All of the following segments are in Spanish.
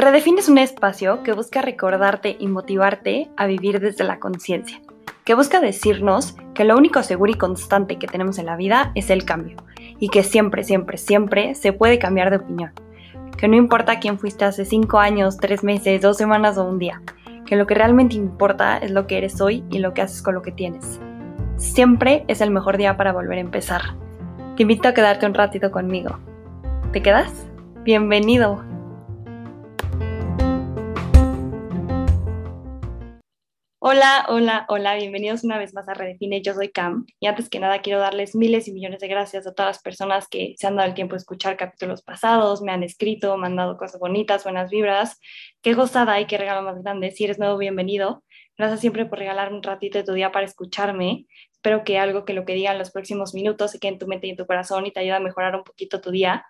Redefine es un espacio que busca recordarte y motivarte a vivir desde la conciencia, que busca decirnos que lo único seguro y constante que tenemos en la vida es el cambio, y que siempre, siempre, siempre se puede cambiar de opinión, que no importa quién fuiste hace cinco años, tres meses, dos semanas o un día, que lo que realmente importa es lo que eres hoy y lo que haces con lo que tienes. Siempre es el mejor día para volver a empezar. Te invito a quedarte un ratito conmigo. ¿Te quedas? Bienvenido. Hola, hola, hola, bienvenidos una vez más a Redefine, yo soy Cam y antes que nada quiero darles miles y millones de gracias a todas las personas que se han dado el tiempo de escuchar capítulos pasados, me han escrito, me han dado cosas bonitas, buenas vibras, qué gozada y qué regalo más grande, si eres nuevo, bienvenido, gracias siempre por regalarme un ratito de tu día para escucharme, espero que algo que lo que diga en los próximos minutos se quede en tu mente y en tu corazón y te ayude a mejorar un poquito tu día.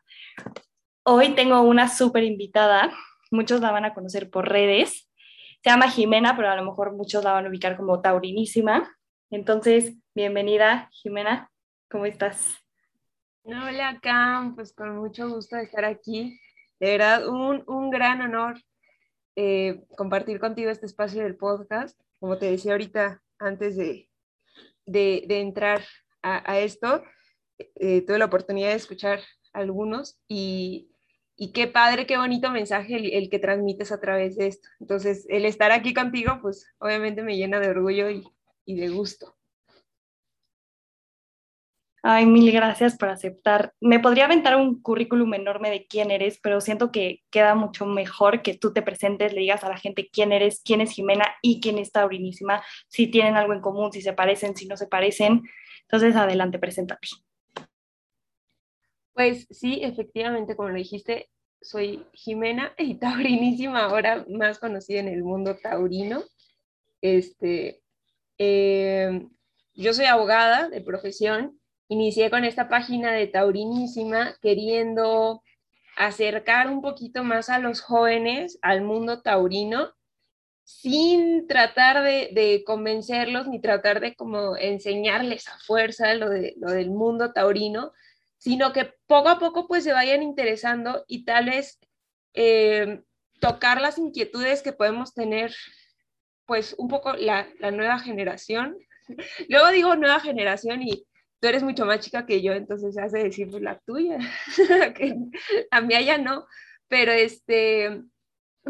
Hoy tengo una súper invitada, muchos la van a conocer por redes, se llama Jimena, pero a lo mejor muchos la van a ubicar como Taurinísima. Entonces, bienvenida, Jimena. ¿Cómo estás? Hola, Cam. Pues con mucho gusto de estar aquí. De verdad, un, un gran honor eh, compartir contigo este espacio del podcast. Como te decía ahorita, antes de, de, de entrar a, esto, eh, tuve la oportunidad de escuchar algunos y, y qué padre, qué bonito mensaje el, que transmites a través de esto. Entonces, el estar aquí contigo, pues obviamente me llena de orgullo y, de gusto. Ay, mil gracias por aceptar. Me podría aventar un currículum enorme de quién eres, pero siento que queda mucho mejor que tú te presentes, le digas a la gente quién eres, quién es Jimena y quién es Taurinísima, si tienen algo en común, si se parecen, si no se parecen. Entonces, adelante, preséntate. Pues sí, efectivamente, como lo dijiste, soy Jimena y taurinísima, ahora más conocida en el mundo taurino. Este, em, yo soy abogada de profesión, inicié con esta página de taurinísima queriendo acercar un poquito más a los jóvenes al mundo taurino sin tratar de, convencerlos ni tratar de como enseñarles a fuerza lo, de, lo del mundo taurino, sino que poco a poco pues se vayan interesando y tal vez eh, tocar las inquietudes que podemos tener pues un poco la, nueva generación. Luego digo nueva generación y tú eres mucho más chica que yo, entonces se hace decir pues, la tuya, que la mía ya no, pero este,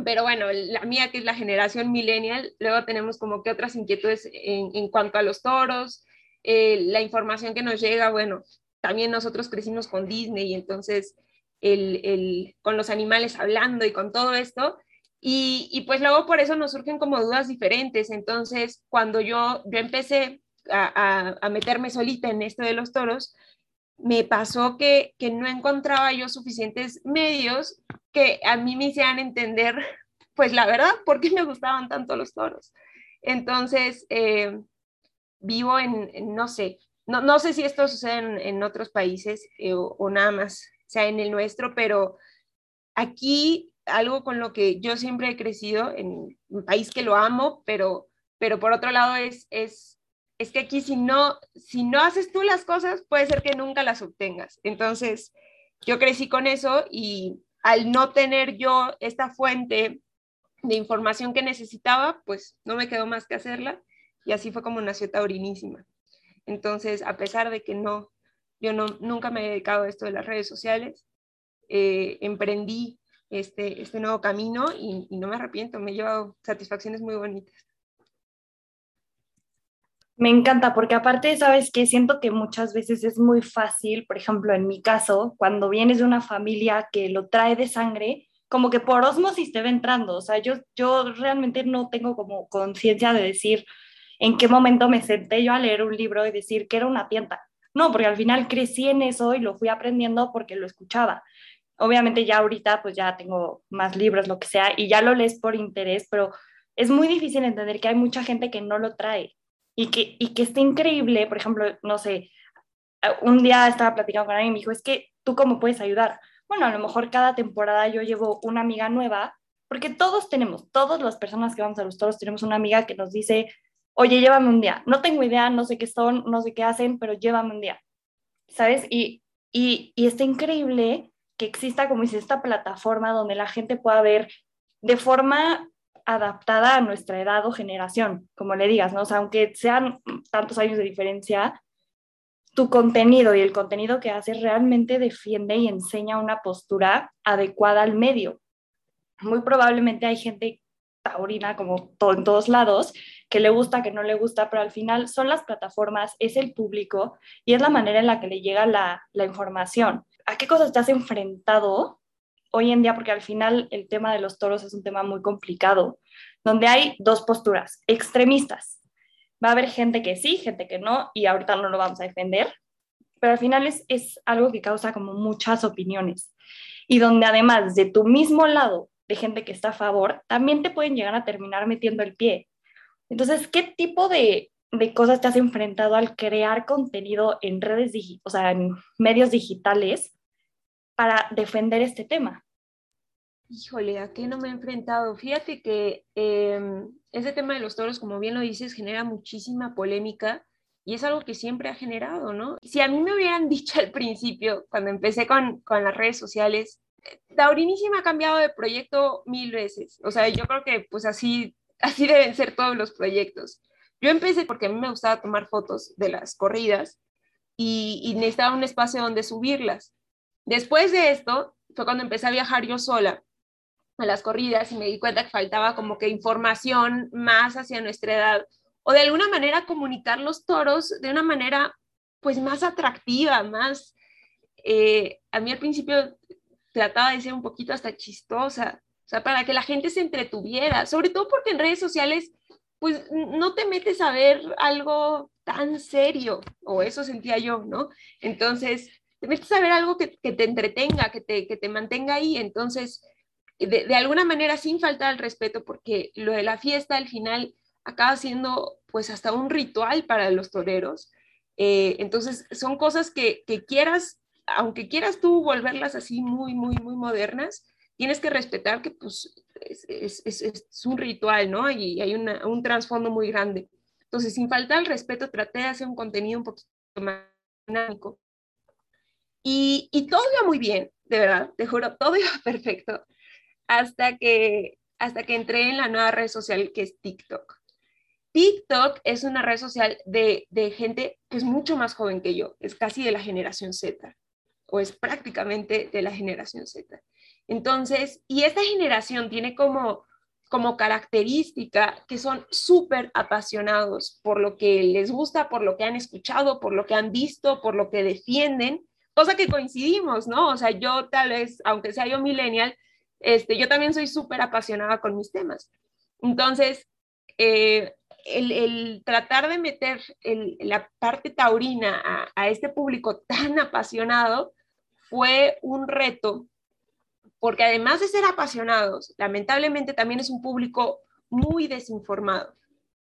pero bueno, la mía que es la generación millennial, luego tenemos como que otras inquietudes en, cuanto a los toros, eh, la información que nos llega, bueno, también nosotros crecimos con Disney y entonces el, con los animales hablando y con todo esto. Y, pues luego por eso nos surgen como dudas diferentes. Entonces, cuando yo, yo empecé a, a, meterme solita en esto de los toros, me pasó que, que no encontraba yo suficientes medios que a mí me hicieran entender, pues la verdad, por qué me gustaban tanto los toros. Entonces, eh, vivo en, no sé, no, no sé si esto sucede en, otros países eh, o, nada más sea en el nuestro, pero aquí algo con lo que yo siempre he crecido en un país que lo amo, pero, pero por otro lado es, es, es que aquí si no, si no haces tú las cosas, puede ser que nunca las obtengas. Entonces, yo crecí con eso y al no tener yo esta fuente de información que necesitaba, pues no me quedó más que hacerla y así fue como nació Taurinísima. Entonces, a pesar de que no, yo no, nunca me he dedicado a esto de las redes sociales, eh, emprendí este, este nuevo camino y, no me arrepiento, me he llevado satisfacciones muy bonitas. Me encanta porque aparte, sabes que siento que muchas veces es muy fácil, por ejemplo, en mi caso, cuando vienes de una familia que lo trae de sangre, como que por osmosis te va entrando, o sea, yo, yo realmente no tengo como conciencia de decir, en qué momento me senté yo a leer un libro y decir que era una tienda. No, porque al final crecí en eso y lo fui aprendiendo porque lo escuchaba. Obviamente ya ahorita pues ya tengo más libros, lo que sea, y ya lo lees por interés, pero es muy difícil entender que hay mucha gente que no lo trae y que, y que está increíble, por ejemplo, no sé, un día estaba platicando con alguien y me dijo, es que tú cómo puedes ayudar. Bueno, a lo mejor cada temporada yo llevo una amiga nueva, porque todos tenemos, todas las personas que vamos a los toros tenemos una amiga que nos dice, oye, llévame un día. No tengo idea, no sé qué son, no sé qué hacen, pero llévame un día. ¿Sabes? Y, y, y está increíble que exista, como dice, esta plataforma donde la gente pueda ver de forma adaptada a nuestra edad o generación, como le digas, ¿no? O sea, aunque sean tantos años de diferencia, tu contenido y el contenido que haces realmente defiende y enseña una postura adecuada al medio. Muy probablemente hay gente taurina, como en todos lados, que le gusta, que no le gusta, pero al final son las plataformas, es el público y es la manera en la que le llega la, la información. ¿A qué cosas has enfrentado hoy en día, porque al final el tema de los toros es un tema muy complicado, donde hay dos posturas extremistas. Va a haber gente que sí, gente que no, y ahorita no lo vamos a defender, pero al final es, es algo que causa como muchas opiniones. Y donde además de tu mismo lado, de gente que está a favor, también te pueden llegar a terminar metiendo el pie. Entonces, ¿qué tipo de, de cosas te has enfrentado al crear contenido en redes, o sea, en medios digitales para defender este tema? Híjole, ¿a qué no me he enfrentado? Fíjate que em, ese tema de los toros, como bien lo dices, genera muchísima polémica y es algo que siempre ha generado, ¿no? Si a mí me hubieran dicho al principio, cuando empecé con, con las redes sociales, Taurinísima ha cambiado de proyecto mil veces. O sea, yo creo que pues así, así deben ser todos los proyectos. Yo empecé porque a mí me gustaba tomar fotos de las corridas y, y necesitaba un espacio donde subirlas. Después de esto fue cuando empecé a viajar yo sola a las corridas y me di cuenta que faltaba como que información más hacia nuestra edad o de alguna manera comunicar los toros de una manera pues más atractiva, más... Eh, a mí al principio trataba de ser un poquito hasta chistosa, o sea, para que la gente se entretuviera, sobre todo porque en redes sociales pues no te metes a ver algo tan serio, o eso sentía yo, ¿no? Entonces, te metes a ver algo que, te entretenga, que te, que te mantenga ahí. Entonces, de, de, alguna manera, sin faltar al respeto, porque lo de la fiesta al final acaba siendo pues hasta un ritual para los toreros. Eh, entonces, son cosas que, que, quieras, aunque quieras tú volverlas así muy, muy, muy modernas, tienes que respetar que pues es, es, es, es un ritual, ¿no? Y hay una, un trasfondo muy grande. Entonces, sin faltar al respeto, traté de hacer un contenido un poquito más dinámico y, todo iba muy bien, de verdad, te juro, todo iba perfecto, hasta que, hasta que entré en la nueva red social que es TikTok. TikTok es una red social de, de gente que es mucho más joven que yo, es casi de la generación Z, o es prácticamente de la generación Z. Entonces, y esta generación tiene como, como característica que son súper apasionados por lo que les gusta, por lo que han escuchado, por lo que han visto, por lo que defienden cosa que coincidimos, ¿no? O sea, yo tal vez, aunque sea yo millennial, este, yo también soy súper apasionada con mis temas. Entonces, eh, el, tratar de meter la parte taurina a este público tan apasionado fue un reto, porque además de ser apasionados, lamentablemente también es un público muy desinformado.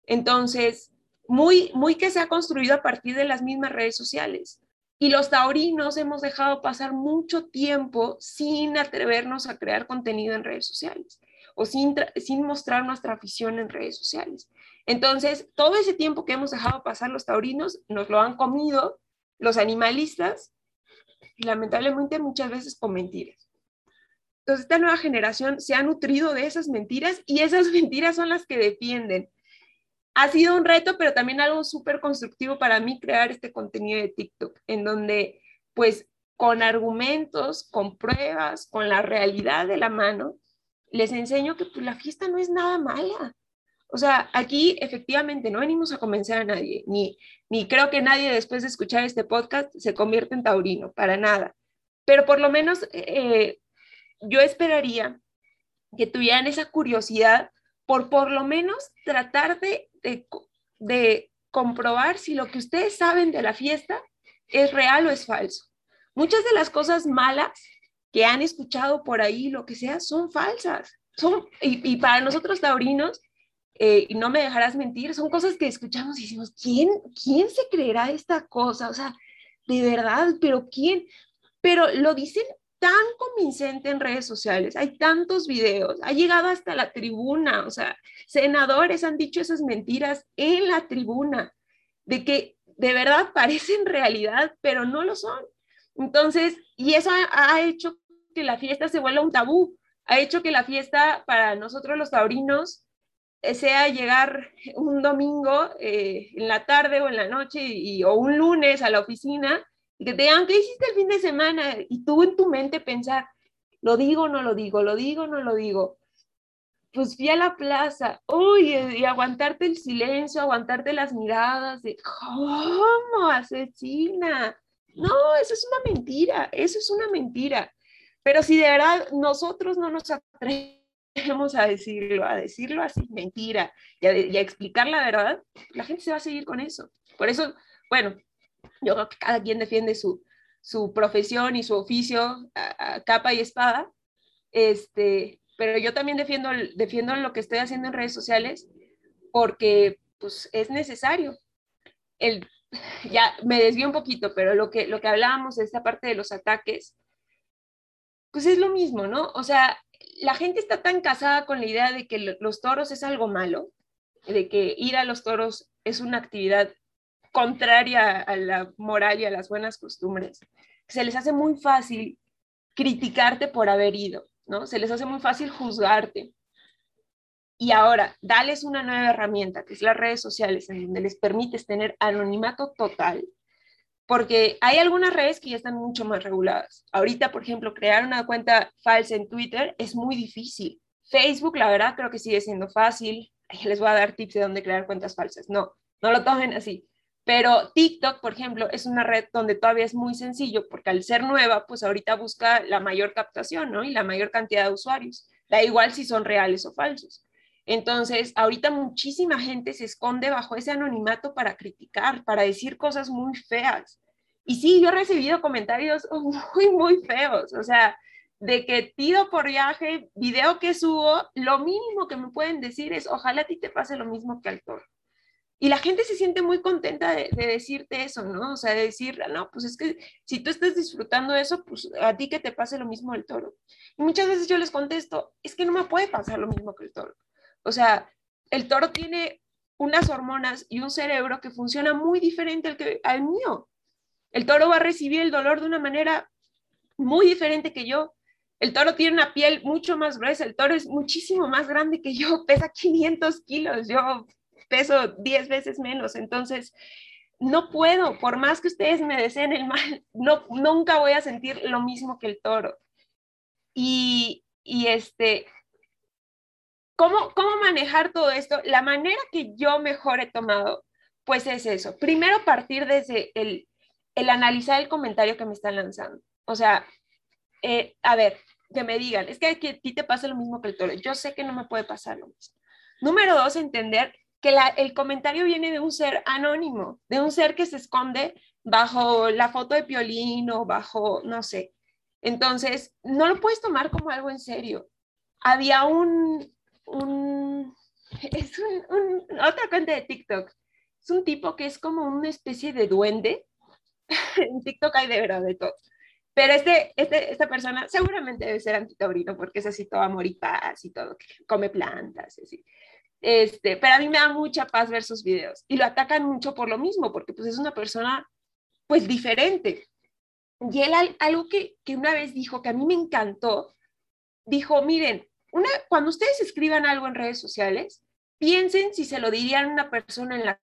Entonces, muy, muy que se ha construido a partir de las mismas redes sociales. Y los taurinos hemos dejado pasar mucho tiempo sin atrevernos a crear contenido en redes sociales o sin, sin mostrar nuestra afición en redes sociales. Entonces, todo ese tiempo que hemos dejado pasar los taurinos nos lo han comido los animalistas lamentablemente muchas veces con mentiras. Entonces, esta nueva generación se ha nutrido de esas mentiras y esas mentiras son las que defienden ha sido un reto, pero también algo súper constructivo para mí crear este contenido de TikTok, en donde pues con argumentos, con pruebas, con la realidad de la mano, les enseño que pues, la fiesta no es nada mala. O sea, aquí efectivamente no venimos a convencer a nadie, ni, ni creo que nadie después de escuchar este podcast se convierta en taurino, para nada. Pero por lo menos eh, yo esperaría que tuvieran esa curiosidad por por lo menos tratar de, de, comprobar si lo que ustedes saben de la fiesta es real o es falso. Muchas de las cosas malas que han escuchado por ahí, lo que sea, son falsas. Son, y, para nosotros taurinos, eh, y no me dejarás mentir, son cosas que escuchamos y decimos, ¿quién, ¿quién se creerá esta cosa? O sea, de verdad, pero ¿quién? Pero lo dicen tan convincente en redes sociales, hay tantos videos, ha llegado hasta la tribuna, o sea, senadores han dicho esas mentiras en la tribuna, de que de verdad parecen realidad, pero no lo son. Entonces, y eso ha, hecho que la fiesta se vuelva un tabú. ha hecho que la fiesta para nosotros los taurinos eh, sea llegar un domingo eh, en la tarde o en la noche y, o un lunes a la oficina y que te digan, ¿qué hiciste el fin de semana? Y tú en tu mente pensar, lo digo, o no lo digo, lo digo, o no lo digo. Pues fui a la plaza, uy, y aguantarte el silencio, aguantarte las miradas de, ¿cómo asesina? No, eso es una mentira, eso es una mentira. Pero si de verdad nosotros no nos atrevemos a decirlo, a decirlo así, mentira, y a, explicar la verdad, la gente se va a seguir con eso. Por eso, bueno, yo creo que cada quien defiende su, su profesión y su oficio a, capa y espada, este, pero yo también defiendo, defiendo lo que estoy haciendo en redes sociales porque pues, es necesario. El, ya me desvío un poquito, pero lo que, lo que hablábamos de esta parte de los ataques, pues es lo mismo, ¿no? O sea, la gente está tan casada con la idea de que los toros es algo malo, de que ir a los toros es una actividad contraria a la moral y a las buenas costumbres, se les hace muy fácil criticarte por haber ido, ¿no? Se les hace muy fácil juzgarte. Y ahora, dales una nueva herramienta, que es las redes sociales, en donde les permites tener anonimato total, porque hay algunas redes que ya están mucho más reguladas. Ahorita, por ejemplo, crear una cuenta falsa en Twitter es muy difícil. Facebook, la verdad, creo que sigue siendo fácil. Les voy a dar tips de dónde crear cuentas falsas. No, no lo tomen así. Pero TikTok, por ejemplo, es una red donde todavía es muy sencillo, porque al ser nueva, pues ahorita busca la mayor captación, ¿no? Y la mayor cantidad de usuarios. Da igual si son reales o falsos. Entonces, ahorita muchísima gente se esconde bajo ese anonimato para criticar, para decir cosas muy feas. Y sí, yo he recibido comentarios muy, muy feos, o sea, de que pido por viaje, video que subo, lo mínimo que me pueden decir es, ojalá a ti te pase lo mismo que al toro. Y la gente se siente muy contenta de, decirte eso, ¿no? O sea, de decir, no, pues es que si tú estás disfrutando eso, pues a ti que te pase lo mismo el toro. Y muchas veces yo les contesto, es que no me puede pasar lo mismo que el toro. O sea, el toro tiene unas hormonas y un cerebro que funciona muy diferente al, que, al mío. El toro va a recibir el dolor de una manera muy diferente que yo. El toro tiene una piel mucho más gruesa, el toro es muchísimo más grande que yo, pesa 500 kilos, yo peso 10 veces menos. Entonces, no puedo, por más que ustedes me deseen el mal, no, nunca voy a sentir lo mismo que el toro. Y, y este, ¿Cómo, manejar todo esto? La manera que yo mejor he tomado, pues es eso. Primero partir desde el, el analizar el comentario que me están lanzando. O sea, eh, a ver, que me digan, es que a ti te pasa lo mismo que el toro. Yo sé que no me puede pasar lo mismo. Número dos, entender que el comentario viene de un ser anónimo, de un ser que se esconde bajo la foto de Piolín o bajo, no sé. Entonces, no lo puedes tomar como algo en serio. Había un, un, es un, otra cuenta de TikTok. Es un tipo que es como una especie de duende. en TikTok hay de verdad de todo. Pero este, este, esta persona seguramente debe ser antitaurino porque es así todo amor y paz y todo, come plantas, así. Este, pero a mí me da mucha paz ver sus videos y lo atacan mucho por lo mismo, porque pues es una persona pues diferente. Y él algo que, que una vez dijo que a mí me encantó, dijo, miren, cuando ustedes escriban algo en redes sociales, piensen si se lo dirían a una persona en la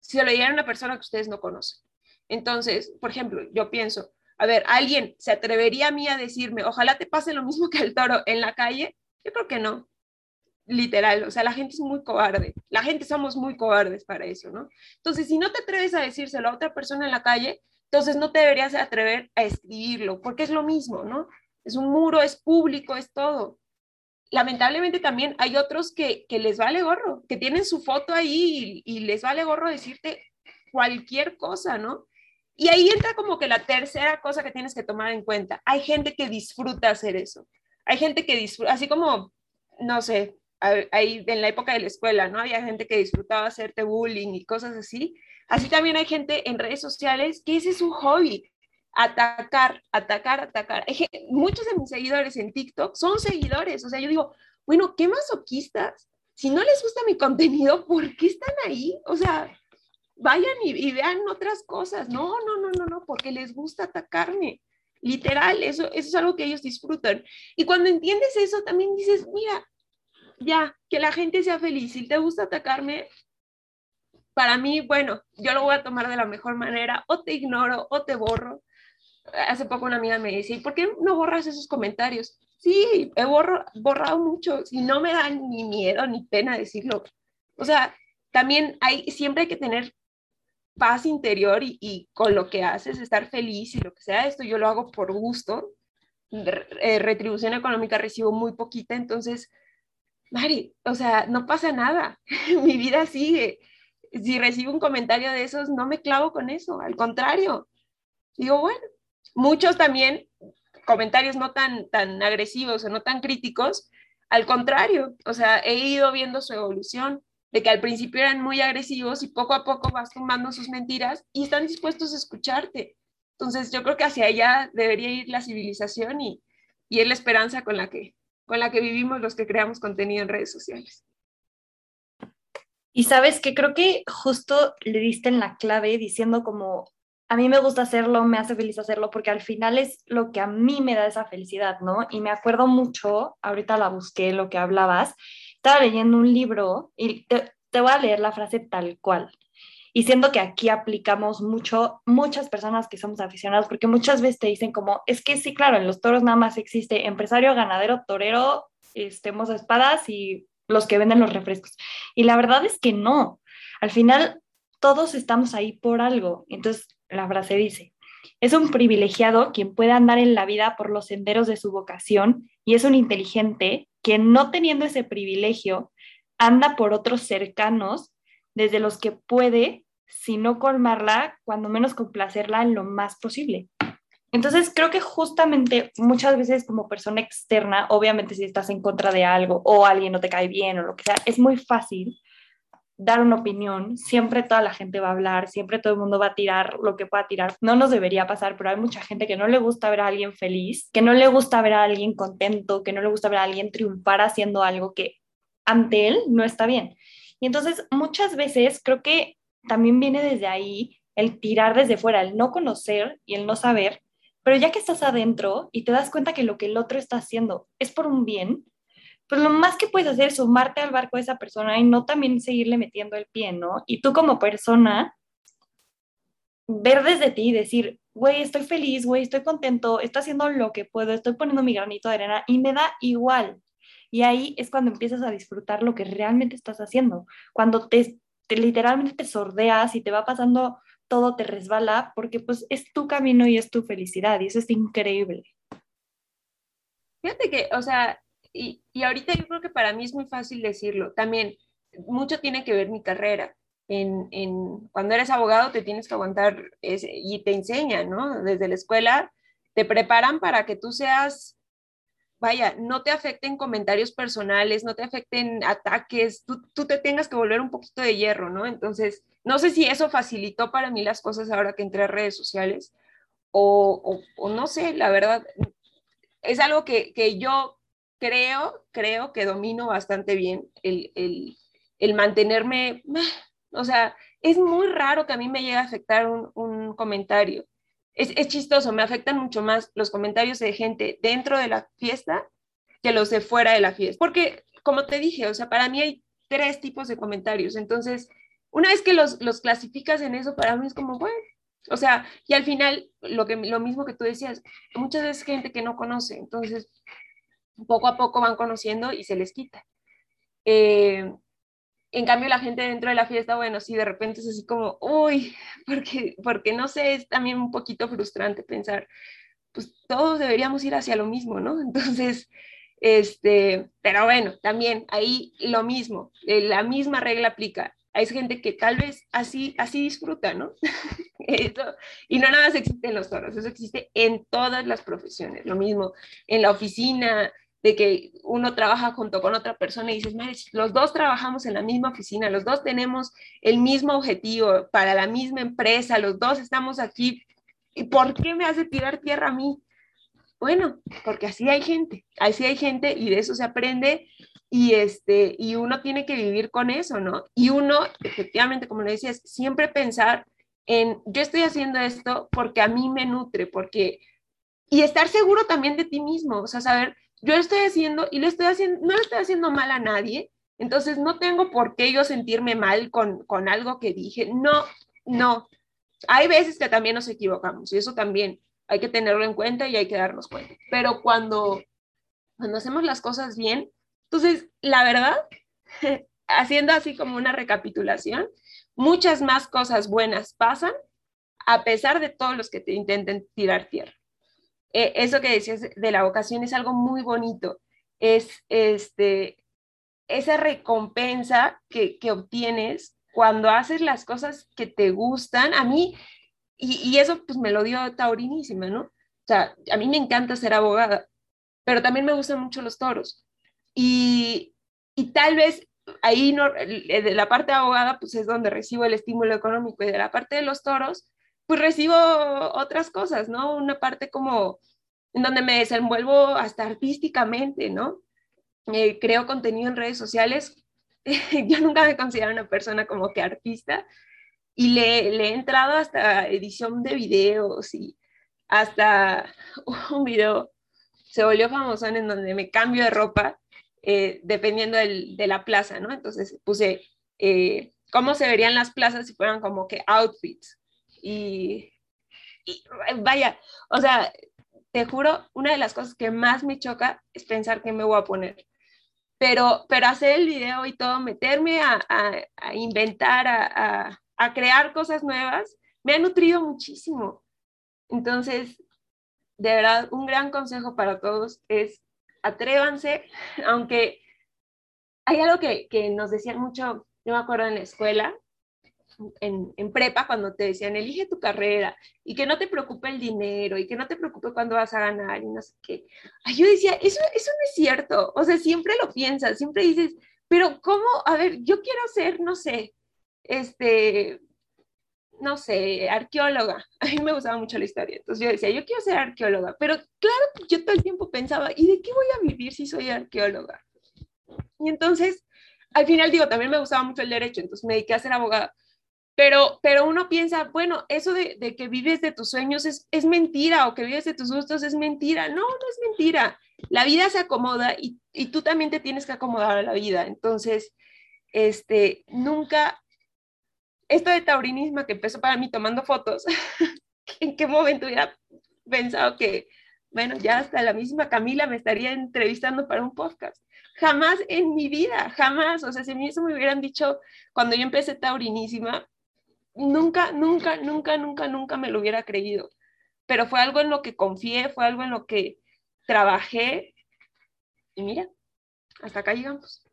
si se lo dirían una persona que ustedes no conocen. Entonces, por ejemplo, yo pienso, a ver, ¿alguien se atrevería a mí a decirme, ojalá te pase lo mismo que al toro en la calle? Yo creo que no. Literal, o sea, la gente es muy cobarde. La gente somos muy cobardes para eso, ¿no? Entonces, si no te atreves a decírselo a otra persona en la calle, entonces no te deberías atrever a escribirlo, porque es lo mismo, ¿no? Es un muro, es público, es todo lamentablemente también hay otros que, les vale gorro, que tienen su foto ahí y, les vale gorro decirte cualquier cosa, ¿no? Y ahí entra como que la tercera cosa que tienes que tomar en cuenta. Hay gente que disfruta hacer eso. Hay gente que disfruta, así como, no sé, ahí en la época de la escuela, ¿no? Había gente que disfrutaba hacerte bullying y cosas así. Así también hay gente en redes sociales que ese es un hobby atacar, atacar, atacar. Muchos de mis seguidores en TikTok son seguidores, o sea, yo digo, bueno, qué masoquistas. Si no les gusta mi contenido, ¿por qué están ahí? O sea, vayan y, vean otras cosas. No, no, no, no, no, porque les gusta atacarme. literal, eso, eso es algo que ellos disfrutan. Y cuando entiendes eso, también dices, mira, ya, que la gente sea feliz. Si te gusta atacarme, para mí, bueno, yo lo voy a tomar de la mejor manera, o te ignoro, o te borro. Hace poco una amiga me decía, ¿y por qué no borras esos comentarios? Sí, he borrado muchos y no me da ni miedo ni pena decirlo. O sea, también hay, siempre hay que tener paz interior y, con lo que haces, estar feliz y lo que sea. Esto yo lo hago por gusto. Eh, retribución económica recibo muy poquita, entonces Mari, o sea, no pasa nada, mi vida sigue. Si recibo un comentario de esos, no me clavo con eso, al contrario. Digo, bueno, muchos también comentarios no tan, tan agresivos o no tan críticos, al contrario, o sea, he ido viendo su evolución, de que al principio eran muy agresivos y poco a poco vas tomando sus mentiras y están dispuestos a escucharte. Entonces, yo creo que hacia allá debería ir la civilización y, y es la esperanza con la que con la que vivimos los que creamos contenido en redes sociales. Y sabes que creo que justo le diste en la clave diciendo como, a mí me gusta hacerlo, me hace feliz hacerlo, porque al final es lo que a mí me da esa felicidad, ¿no? Y me acuerdo mucho, ahorita la busqué, lo que hablabas, estaba leyendo un libro y te, te voy a leer la frase tal cual. Y siento que aquí aplicamos mucho, muchas personas que somos aficionados, porque muchas veces te dicen como, es que sí, claro, en los toros nada más existe empresario, ganadero, torero, estemos espadas y los que venden los refrescos. Y la verdad es que no. Al final, todos estamos ahí por algo. Entonces, la frase dice, es un privilegiado quien puede andar en la vida por los senderos de su vocación y es un inteligente quien no teniendo ese privilegio anda por otros cercanos desde los que puede, si no colmarla, cuando menos complacerla en lo más posible. Entonces, creo que justamente muchas veces como persona externa, obviamente si estás en contra de algo o alguien no te cae bien o lo que sea, es muy fácil dar una opinión, siempre toda la gente va a hablar, siempre todo el mundo va a tirar lo que pueda tirar. No nos debería pasar, pero hay mucha gente que no le gusta ver a alguien feliz, que no le gusta ver a alguien contento, que no le gusta ver a alguien triunfar haciendo algo que ante él no está bien. Y entonces muchas veces creo que también viene desde ahí el tirar desde fuera, el no conocer y el no saber, pero ya que estás adentro y te das cuenta que lo que el otro está haciendo es por un bien, pues lo más que puedes hacer es sumarte al barco de esa persona y no también seguirle metiendo el pie, ¿no? Y tú como persona, ver desde ti y decir, güey, estoy feliz, güey, estoy contento, estoy haciendo lo que puedo, estoy poniendo mi granito de arena y me da igual. Y ahí es cuando empiezas a disfrutar lo que realmente estás haciendo. Cuando te, literalmente te sordeas y te va pasando todo, te resbala, porque pues es tu camino y es tu felicidad y eso es increíble. Fíjate que, o sea, y, y ahorita yo creo que para mí es muy fácil decirlo. También, mucho tiene que ver mi carrera. En, en, cuando eres abogado te tienes que aguantar y te enseñan, ¿no? Desde la escuela te preparan para que tú seas vaya, no te afecten comentarios personales, no te afecten ataques, tú, te tengas que volver un poquito de hierro, ¿no? Entonces, no sé si eso facilitó para mí las cosas ahora que entré a redes sociales o, no sé, la verdad, es algo que, yo creo, creo que domino bastante bien el, el, mantenerme, o sea, es muy raro que a mí me llegue a afectar un, un comentario es, chistoso, me afectan mucho más los comentarios de gente dentro de la fiesta que los de fuera de la fiesta. Porque, como te dije, o sea, para mí hay tres tipos de comentarios. Entonces, una vez que los, los clasificas en eso, para mí es como, bueno, o sea, y al final, lo, que, lo mismo que tú decías, muchas veces gente que no conoce, entonces, poco a poco van conociendo y se les quita. Eh, en cambio, la gente dentro de la fiesta, bueno, sí, de repente es así como, uy, porque, porque no sé, es también un poquito frustrante pensar, pues todos deberíamos ir hacia lo mismo, ¿no? Entonces, este, pero bueno, también ahí lo mismo, eh, la misma regla aplica. Hay gente que tal vez así, así disfruta, ¿no? y no nada más existe en los toros, eso existe en todas las profesiones, lo mismo en la oficina, de que uno trabaja junto con otra persona y dices, los dos trabajamos en la misma oficina, los dos tenemos el mismo objetivo para la misma empresa, los dos estamos aquí, ¿y por qué me hace tirar tierra a mí? Bueno, porque así hay gente, así hay gente y de eso se aprende y, este, y uno tiene que vivir con eso, ¿no? Y uno, efectivamente, como le decías, siempre pensar en, yo estoy haciendo esto porque a mí me nutre, porque y estar seguro también de ti mismo, o sea, saber, yo estoy haciendo y lo estoy haciendo, no le estoy haciendo mal a nadie, entonces no tengo por qué yo sentirme mal con, con algo que dije, no, no. Hay veces que también nos equivocamos y eso también hay que tenerlo en cuenta y hay que darnos cuenta. Pero cuando, cuando hacemos las cosas bien, entonces, la verdad, haciendo así como una recapitulación, muchas más cosas buenas pasan a pesar de todos los que te intenten tirar tierra. Eh, eso que decías de la vocación es algo muy bonito. Es este, esa recompensa que, que obtienes cuando haces las cosas que te gustan. A mí, y, eso pues me lo dio Taurinísima, ¿no? O sea, a mí me encanta ser abogada, pero también me gustan mucho los toros. Y, y tal vez ahí no, de la parte de abogada pues es donde recibo el estímulo económico y de la parte de los toros pues recibo otras cosas, ¿no? Una parte como en donde me desenvuelvo hasta artísticamente, ¿no? Eh, creo contenido en redes sociales. Yo nunca me considero una persona como que artista y le, he entrado hasta edición de videos y hasta un video se volvió famoso en donde me cambio de ropa eh, dependiendo del, de la plaza, ¿no? Entonces puse eh, cómo se verían las plazas si fueran como que outfits. Y, vaya, o sea, te juro, una de las cosas que más me choca es pensar que me voy a poner. Pero, pero hacer el video y todo, meterme a, a, inventar, a, a crear cosas nuevas, me ha nutrido muchísimo. Entonces, de verdad, un gran consejo para todos es atrévanse, aunque hay algo que, que, nos decían mucho, yo me acuerdo en la escuela, en, en, prepa, cuando te decían, elige tu carrera y que no te preocupe el dinero y que no te preocupe cuándo vas a ganar y no sé qué. Ay, yo decía, eso, eso no es cierto, o sea, siempre lo piensas, siempre dices, pero ¿cómo? A ver, yo quiero ser, no sé, este, no sé, arqueóloga. A mí me gustaba mucho la historia. Entonces yo decía, yo quiero ser arqueóloga. Pero claro, yo todo el tiempo pensaba, ¿y de qué voy a vivir si soy arqueóloga? Y entonces, al final digo, también me gustaba mucho el derecho, entonces me dediqué a ser abogada. Pero, pero uno piensa, bueno, eso de, de que vives de tus sueños es, es, mentira o que vives de tus gustos es mentira. No, no es mentira. La vida se acomoda y, y tú también te tienes que acomodar a la vida. Entonces, este, nunca esto de taurinismo que empezó para mí tomando fotos, ¿en qué momento hubiera pensado que, bueno, ya hasta la misma Camila me estaría entrevistando para un podcast? Jamás en mi vida, jamás. O sea, si a mí eso me hubieran dicho cuando yo empecé taurinísima, nunca, nunca, nunca, nunca, nunca me lo hubiera creído. Pero fue algo en lo que confié, fue algo en lo que trabajé. Y mira, hasta acá llegamos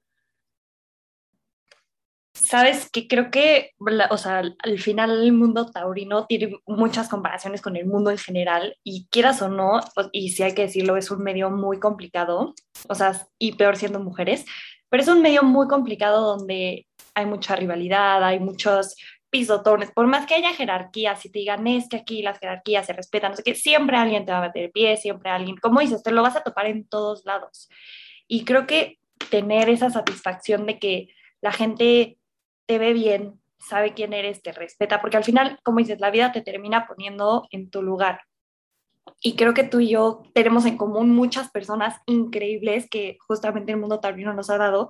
sabes que creo que, o sea, al final el mundo taurino tiene muchas comparaciones con el mundo en general y quieras o no, y si hay que decirlo, es un medio muy complicado, o sea, y peor siendo mujeres, pero es un medio muy complicado donde hay mucha rivalidad, hay muchos pisotones, por más que haya jerarquías, si te digan es que aquí las jerarquías se respetan, no sé qué, siempre alguien te va a meter pie, siempre alguien, como dices, te lo vas a topar en todos lados. Y creo que tener esa satisfacción de que la gente te ve bien, sabe quién eres, te respeta, porque al final, como dices, la vida te termina poniendo en tu lugar. Y creo que tú y yo tenemos en común muchas personas increíbles que justamente el mundo taurino nos ha dado,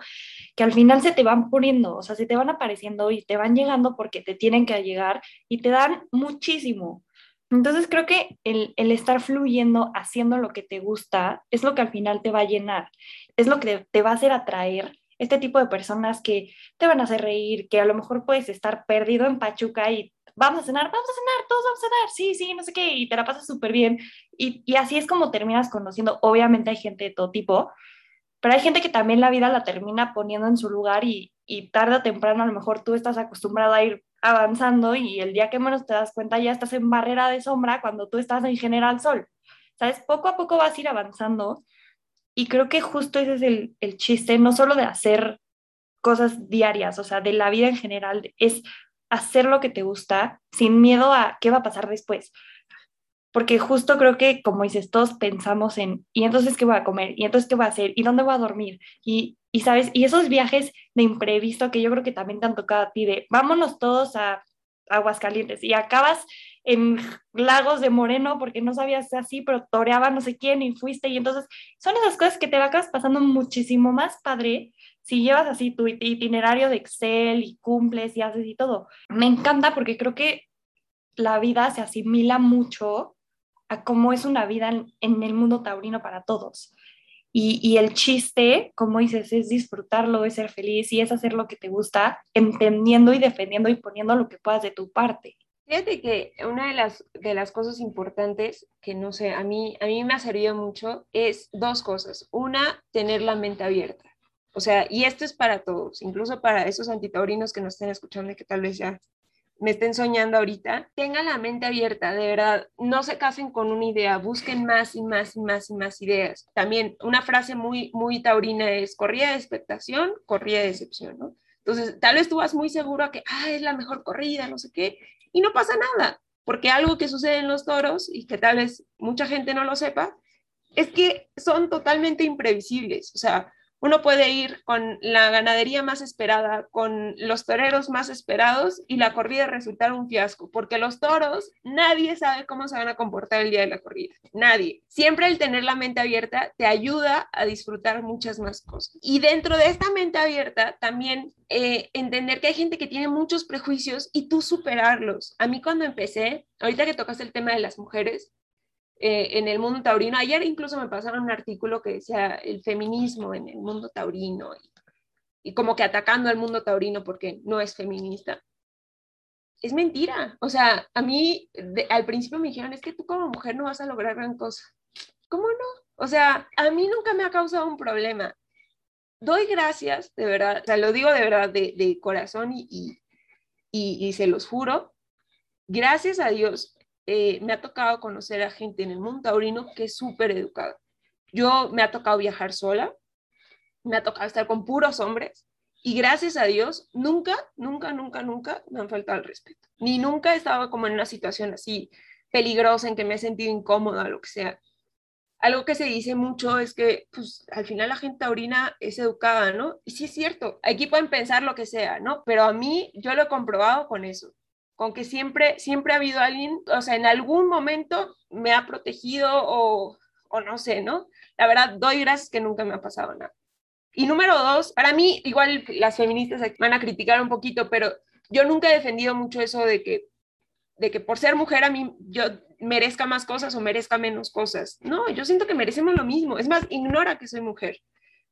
que al final se te van poniendo, o sea, se te van apareciendo y te van llegando porque te tienen que llegar y te dan muchísimo. Entonces creo que el, el estar fluyendo, haciendo lo que te gusta, es lo que al final te va a llenar, es lo que te va a hacer atraer este tipo de personas que te van a hacer reír, que a lo mejor puedes estar perdido en Pachuca y vamos a cenar, vamos a cenar, todos vamos a cenar, sí, sí, no sé qué, y te la pasas súper bien. Y, y así es como terminas conociendo, obviamente hay gente de todo tipo, pero hay gente que también la vida la termina poniendo en su lugar y, y tarde o temprano a lo mejor tú estás acostumbrado a ir avanzando y el día que menos te das cuenta ya estás en barrera de sombra cuando tú estás en general sol. ¿Sabes? Poco a poco vas a ir avanzando y creo que justo ese es el, el chiste, no solo de hacer cosas diarias, o sea, de la vida en general, es hacer lo que te gusta sin miedo a qué va a pasar después. Porque justo creo que, como dices, todos pensamos en, ¿y entonces qué voy a comer? ¿Y entonces qué voy a hacer? ¿Y dónde voy a dormir? Y, y sabes, y esos viajes de imprevisto que yo creo que también te han tocado a ti, de vámonos todos a Aguascalientes y acabas en Lagos de Moreno porque no sabías así, pero toreaba no sé quién y fuiste. Y entonces son esas cosas que te acabas pasando muchísimo más padre si llevas así tu itinerario de Excel y cumples y haces y todo. Me encanta porque creo que la vida se asimila mucho a cómo es una vida en, el mundo taurino para todos. Y, el chiste, como dices, es disfrutarlo, es ser feliz y es hacer lo que te gusta, entendiendo y defendiendo y poniendo lo que puedas de tu parte. Fíjate que una de las, de las cosas importantes que no sé, a mí, a mí me ha servido mucho es dos cosas. Una, tener la mente abierta. O sea, y esto es para todos, incluso para esos antitaurinos que nos estén escuchando y que tal vez ya me estén soñando ahorita, tengan la mente abierta, de verdad, no se casen con una idea, busquen más y más y más y más ideas. También una frase muy, muy taurina es, corría de expectación, corría de decepción, ¿no? Entonces, tal vez tú vas muy seguro a que, ah, es la mejor corrida, no sé qué, y no pasa nada, porque algo que sucede en los toros y que tal vez mucha gente no lo sepa, es que son totalmente imprevisibles. O sea, uno puede ir con la ganadería más esperada, con los toreros más esperados y la corrida resultar un fiasco, porque los toros, nadie sabe cómo se van a comportar el día de la corrida, nadie. Siempre el tener la mente abierta te ayuda a disfrutar muchas más cosas. Y dentro de esta mente abierta, también eh, entender que hay gente que tiene muchos prejuicios y tú superarlos. A mí cuando empecé, ahorita que tocas el tema de las mujeres, eh, en el mundo taurino. Ayer incluso me pasaron un artículo que decía el feminismo en el mundo taurino y, como que atacando al mundo taurino porque no es feminista. Es mentira. O sea, a mí al principio me dijeron, es que tú como mujer no vas a lograr gran cosa. ¿Cómo no? O sea, a mí nunca me ha causado un problema. Doy gracias, de verdad, o sea, lo digo de verdad, de, corazón y, y, y se los juro. Gracias a Dios, eh, me ha tocado conocer a gente en el mundo taurino que es súper educada. Yo me ha tocado viajar sola, me ha tocado estar con puros hombres y gracias a Dios nunca, nunca, nunca, nunca me han faltado el respeto. Ni nunca he estado como en una situación así peligrosa en que me he sentido incómoda, lo que sea. Algo que se dice mucho es que pues, al final la gente taurina es educada, ¿no? Y sí es cierto, aquí pueden pensar lo que sea, ¿no? Pero a mí yo lo he comprobado con eso con que siempre, siempre ha habido alguien, o sea, en algún momento me ha protegido o, o no sé, ¿no? La verdad, doy gracias que nunca me ha pasado nada. Y número dos, para mí, igual las feministas van a criticar un poquito, pero yo nunca he defendido mucho eso de que, de que por ser mujer a mí yo merezca más cosas o merezca menos cosas. No, yo siento que merecemos lo mismo. Es más, ignora que soy mujer.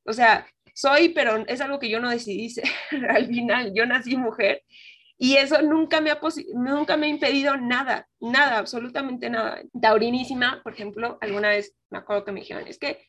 O sea, soy, pero es algo que yo no decidí al final. Yo nací mujer y eso nunca me ha, nunca me ha impedido nada, nada, absolutamente nada. Taurinísima, por ejemplo, alguna vez me acuerdo que me dijeron, es que,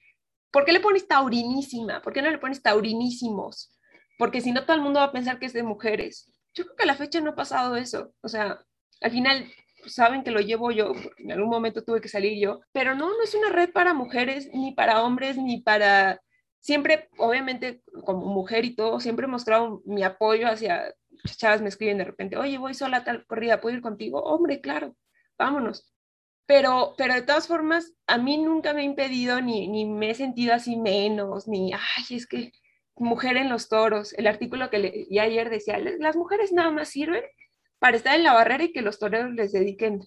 ¿por qué le pones taurinísima? ¿Por qué no le pones taurinísimos? Porque si no, todo el mundo va a pensar que es de mujeres. Yo creo que a la fecha no ha pasado eso. O sea, al final pues, saben que lo llevo yo, en algún momento tuve que salir yo, pero no, no es una red para mujeres, ni para hombres, ni para... Siempre, obviamente, como mujer y todo, siempre he mostrado mi apoyo hacia chavas me escriben de repente, oye, voy sola a tal corrida, ¿puedo ir contigo? Hombre, claro, vámonos. Pero, pero de todas formas, a mí nunca me ha impedido ni, ni me he sentido así menos, ni, ay, es que mujer en los toros. El artículo que leí ayer decía, las mujeres nada más sirven para estar en la barrera y que los toreros les dediquen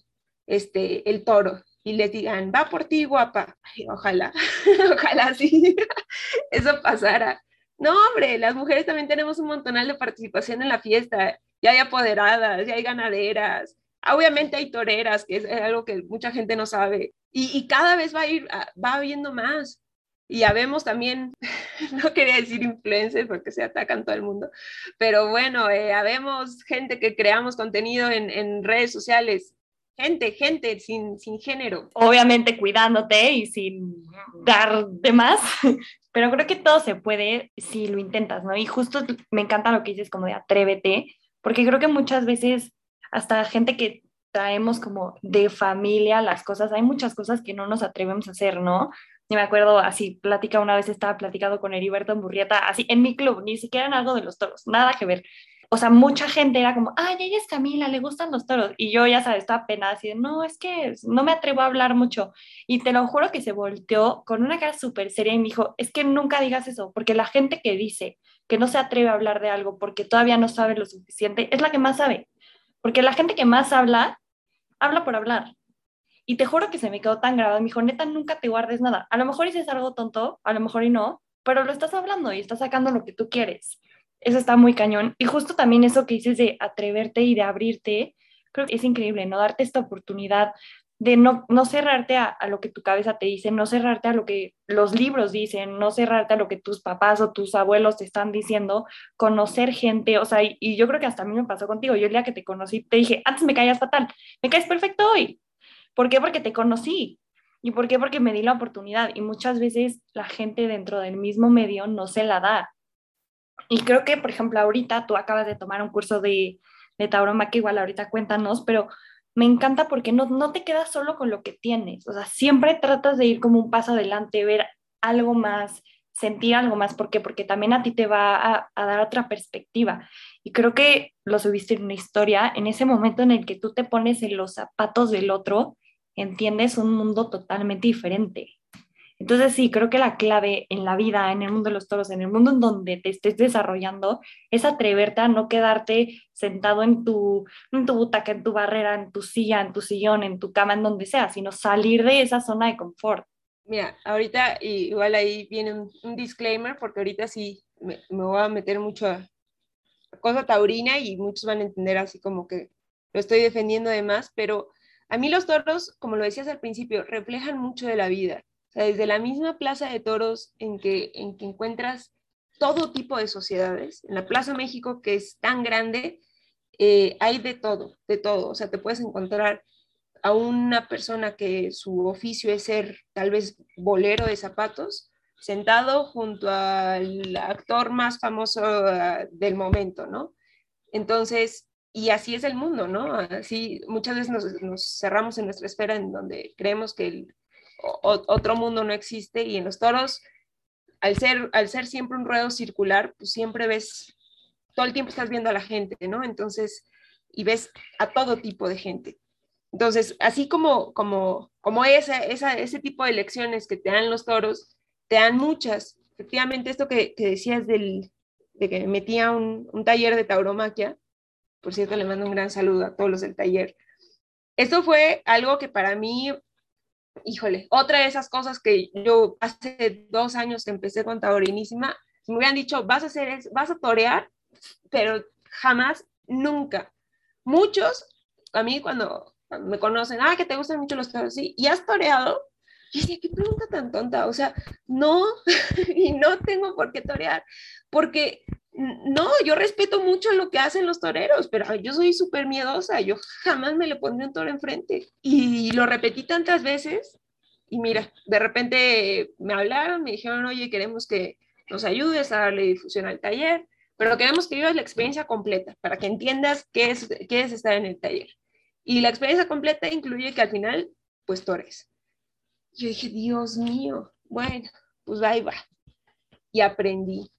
este, el toro y les digan, va por ti, guapa. ojalá, ojalá sí, eso pasara. No, hombre, las mujeres también tenemos un montonal de participación en la fiesta. Ya hay apoderadas, ya hay ganaderas. Obviamente hay toreras, que es algo que mucha gente no sabe. Y, cada vez va a ir, ah, va habiendo más. Y ya vemos también, no quería decir influencers porque se atacan todo el mundo, pero bueno, eh, habemos gente que creamos contenido en, en redes sociales, gente, gente sin, sin género. Obviamente cuidándote y sin dar de más, pero creo que todo se puede si lo intentas, ¿no? Y justo me encanta lo que dices como de atrévete, porque creo que muchas veces hasta gente que traemos como de familia las cosas, hay muchas cosas que no nos atrevemos a hacer, ¿no? Y me acuerdo así, plática una vez estaba platicando con Heriberto Murrieta, así en mi club, ni siquiera en algo de los toros, nada que ver o sea, mucha gente era como, ay, ella es Camila, le gustan los toros. Y yo ya sabes, estaba pena así de, no, es que no me atrevo a hablar mucho. Y te lo juro que se volteó con una cara súper seria y me dijo, es que nunca digas eso, porque la gente que dice que no se atreve a hablar de algo porque todavía no sabe lo suficiente, es la que más sabe. Porque la gente que más habla habla por hablar. Y te juro que se me quedó tan grabado. Me dijo, neta, nunca te guardes nada. A lo mejor dices algo tonto, a lo mejor y no, pero lo estás hablando y estás sacando lo que tú quieres. Eso está muy cañón. Y justo también eso que dices de atreverte y de abrirte, creo que es increíble, ¿no? Darte esta oportunidad de no, no cerrarte a, a, lo que tu cabeza te dice, no cerrarte a lo que los libros dicen, no cerrarte a lo que tus papás o tus abuelos te están diciendo, conocer gente, o sea, y, y yo creo que hasta a mí me pasó contigo, yo el día que te conocí te dije, antes me caías fatal, me caes perfecto hoy. ¿Por qué? Porque te conocí. ¿Y por qué? Porque me di la oportunidad. Y muchas veces la gente dentro del mismo medio no se la da. Y creo que, por ejemplo, ahorita tú acabas de tomar un curso de, de tauroma, que igual ahorita cuéntanos, pero me encanta porque no, no te quedas solo con lo que tienes, o sea, siempre tratas de ir como un paso adelante, ver algo más, sentir algo más, ¿por qué? Porque también a ti te va a, a, dar otra perspectiva. Y creo que lo subiste en una historia, en ese momento en el que tú te pones en los zapatos del otro, entiendes un mundo totalmente diferente. Entonces sí, creo que la clave en la vida, en el mundo de los toros, en el mundo en donde te estés desarrollando, es atreverte a no quedarte sentado en tu, en tu butaca, en tu barrera, en tu silla, en tu sillón, en tu cama, en donde sea, sino salir de esa zona de confort. Mira, ahorita igual ahí viene un, un disclaimer, porque ahorita sí me, me, voy a meter mucho a cosa taurina y muchos van a entender así como que lo estoy defendiendo de más, pero a mí los toros, como lo decías al principio, reflejan mucho de la vida desde la misma plaza de toros en que, en que encuentras todo tipo de sociedades, en la Plaza México, que es tan grande, eh, hay de todo, de todo. O sea, te puedes encontrar a una persona que su oficio es ser tal vez bolero de zapatos, sentado junto al actor más famoso uh, del momento, ¿no? Entonces, y así es el mundo, ¿no? Así muchas veces nos, nos cerramos en nuestra esfera en donde creemos que el, otro mundo no existe y en los toros, al ser, al ser siempre un ruedo circular, pues siempre ves, todo el tiempo estás viendo a la gente, ¿no? Entonces, y ves a todo tipo de gente. Entonces, así como, como, como esa, esa, ese tipo de lecciones que te dan los toros, te dan muchas. Efectivamente, esto que, que decías del, de que metía un, un taller de tauromaquia, por cierto, le mando un gran saludo a todos los del taller. Esto fue algo que para mí híjole, otra de esas cosas que yo hace dos años que empecé con Taurinísima, me hubieran dicho, vas a hacer, vas a torear, pero jamás, nunca. Muchos, a mí cuando, me conocen, ah, que te gustan mucho los toros, sí, y has toreado, y decía, qué pregunta tan tonta, o sea, no, y no tengo por qué torear, porque no, yo respeto mucho lo que hacen los toreros, pero yo soy súper miedosa, yo jamás me le pondré un toro enfrente. Y lo repetí tantas veces y mira, de repente me hablaron, me dijeron, oye, queremos que nos ayudes a darle difusión al taller, pero queremos que vivas la experiencia completa para que entiendas qué es, qué es estar en el taller. Y la experiencia completa incluye que al final, pues tores. Yo dije, Dios mío, bueno, pues ahí va. Y aprendí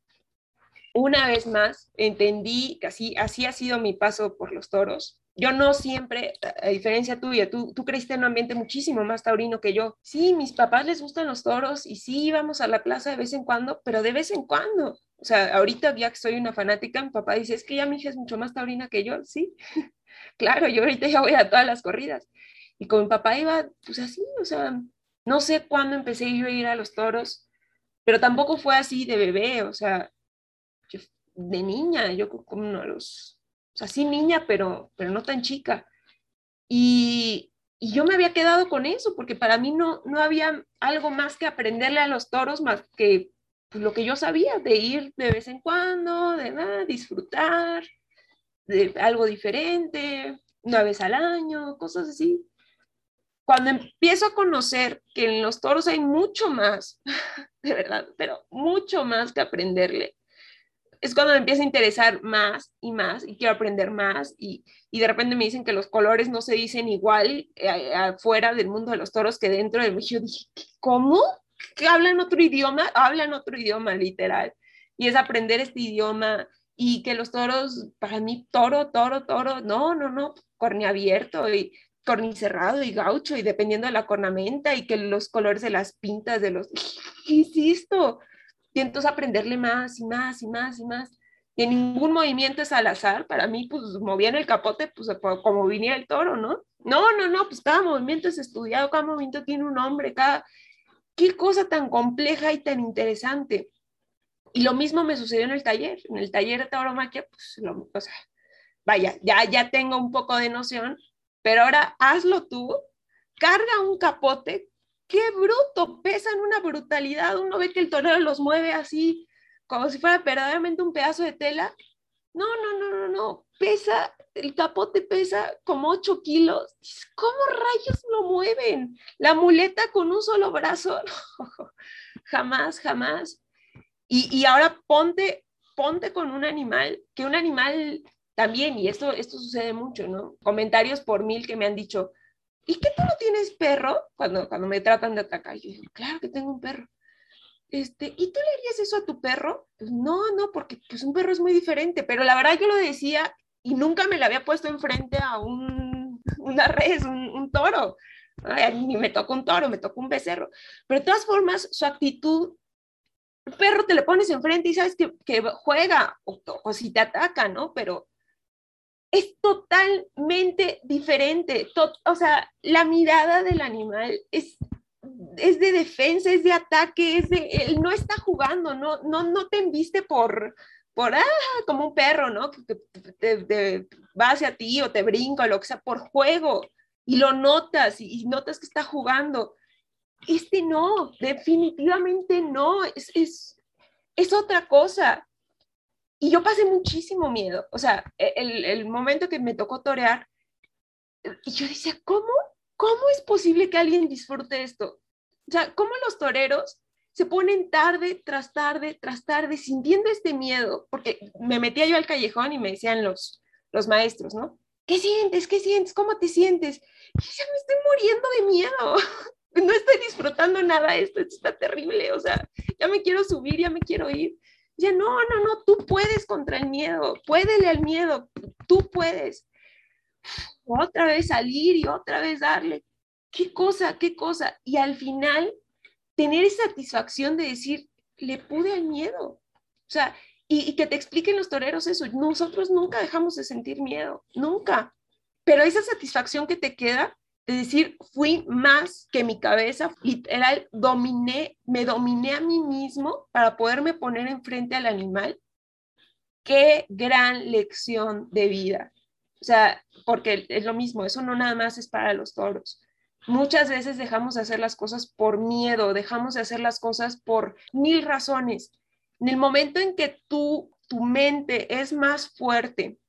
una vez más entendí que así, así ha sido mi paso por los toros. Yo no siempre, a diferencia tuya, tú, tú creciste en un ambiente muchísimo más taurino que yo. Sí, mis papás les gustan los toros y sí íbamos a la plaza de vez en cuando, pero de vez en cuando. O sea, ahorita ya que soy una fanática, mi papá dice, es que ya mi hija es mucho más taurina que yo. Sí, claro, yo ahorita ya voy a todas las corridas. Y con mi papá iba, pues así, o sea, no sé cuándo empecé yo a ir a los toros, pero tampoco fue así de bebé, o sea, de niña, yo como de los, o sea, sí niña, pero, pero no tan chica. Y, y, yo me había quedado con eso, porque para mí no, no había algo más que aprenderle a los toros, más que pues, lo que yo sabía, de ir de vez en cuando, de nada, disfrutar, de algo diferente, una vez al año, cosas así. Cuando empiezo a conocer que en los toros hay mucho más, de verdad, pero mucho más que aprenderle, es cuando me empieza a interesar más y más y quiero aprender más y, y de repente me dicen que los colores no se dicen igual eh, afuera del mundo de los toros que dentro del Yo dije, ¿cómo? ¿Que hablan otro idioma? Hablan otro idioma, literal. Y es aprender este idioma y que los toros, para mí, toro, toro, toro, no, no, no, corni abierto y corni cerrado y gaucho y dependiendo de la cornamenta y que los colores de las pintas de los... ¿Qué? Y entonces aprenderle más y más y más y más. Y ningún movimiento es al azar. Para mí, pues movían el capote, pues como viniera el toro, ¿no? No, no, no, pues cada movimiento es estudiado, cada movimiento tiene un nombre, cada... Qué cosa tan compleja y tan interesante. Y lo mismo me sucedió en el taller. En el taller de tauromaquia, pues, lo, o sea, vaya, ya, ya tengo un poco de noción, pero ahora hazlo tú, carga un capote, qué bruto, pesan una brutalidad, uno ve que el torero los mueve así, como si fuera verdaderamente un pedazo de tela. No, no, no, no, no, pesa, el capote pesa como 8 kilos. ¿Cómo rayos lo mueven? La muleta con un solo brazo. jamás, jamás. Y, y, ahora ponte, ponte con un animal, que un animal también, y esto, esto sucede mucho, ¿no? Comentarios por mil que me han dicho, ¿y qué tú no tienes perro? Cuando, cuando me tratan de atacar, yo digo, claro que tengo un perro. Este, ¿y tú le harías eso a tu perro? Pues no, no, porque pues un perro es muy diferente, pero la verdad yo lo decía y nunca me la había puesto enfrente a un, una res, un, un toro. Ay, ni me tocó un toro, me tocó un becerro. Pero de todas formas, su actitud perro te le pones enfrente y sabes que, que juega o, o, si te ataca, ¿no? Pero es totalmente diferente. o sea, la mirada del animal es, es de defensa, es de ataque, es de, él no está jugando, no, no, no te enviste por, por, ah, como un perro, ¿no? Que te, va hacia ti o te brinca o lo que sea, por juego. Y lo notas y, notas que está jugando. Este no, definitivamente no, es, es, es otra cosa. Y yo pasé muchísimo miedo. O sea, e, el, el momento que me tocó torear, y yo decía, ¿cómo? ¿Cómo es posible que alguien disfrute esto? O sea, ¿cómo los toreros se ponen tarde tras tarde tras tarde sintiendo este miedo? Porque me metía yo al callejón y me decían los, los maestros, ¿no? ¿Qué sientes? ¿Qué sientes? ¿Cómo te sientes? Y ya me estoy muriendo de miedo. No estoy disfrutando nada de esto, esto está terrible. O sea, ya me quiero subir, ya me quiero ir. Ya, no, no, no, tú puedes contra el miedo, puédele al miedo, tú puedes. Otra vez salir y otra vez darle. ¿Qué cosa, qué cosa? Y al final, tener satisfacción de decir, le pude al miedo. O sea, y que te expliquen los toreros eso. Nosotros nunca dejamos de sentir miedo, nunca. Pero esa satisfacción que te queda es decir, fui más que mi cabeza, literal, dominé, me dominé a mí mismo para poderme poner enfrente al animal. Qué gran lección de vida. O sea, porque es lo mismo, eso no nada más es para los toros. Muchas veces dejamos de hacer las cosas por miedo, dejamos de hacer las cosas por mil razones. En el momento en que tú, tu mente es más fuerte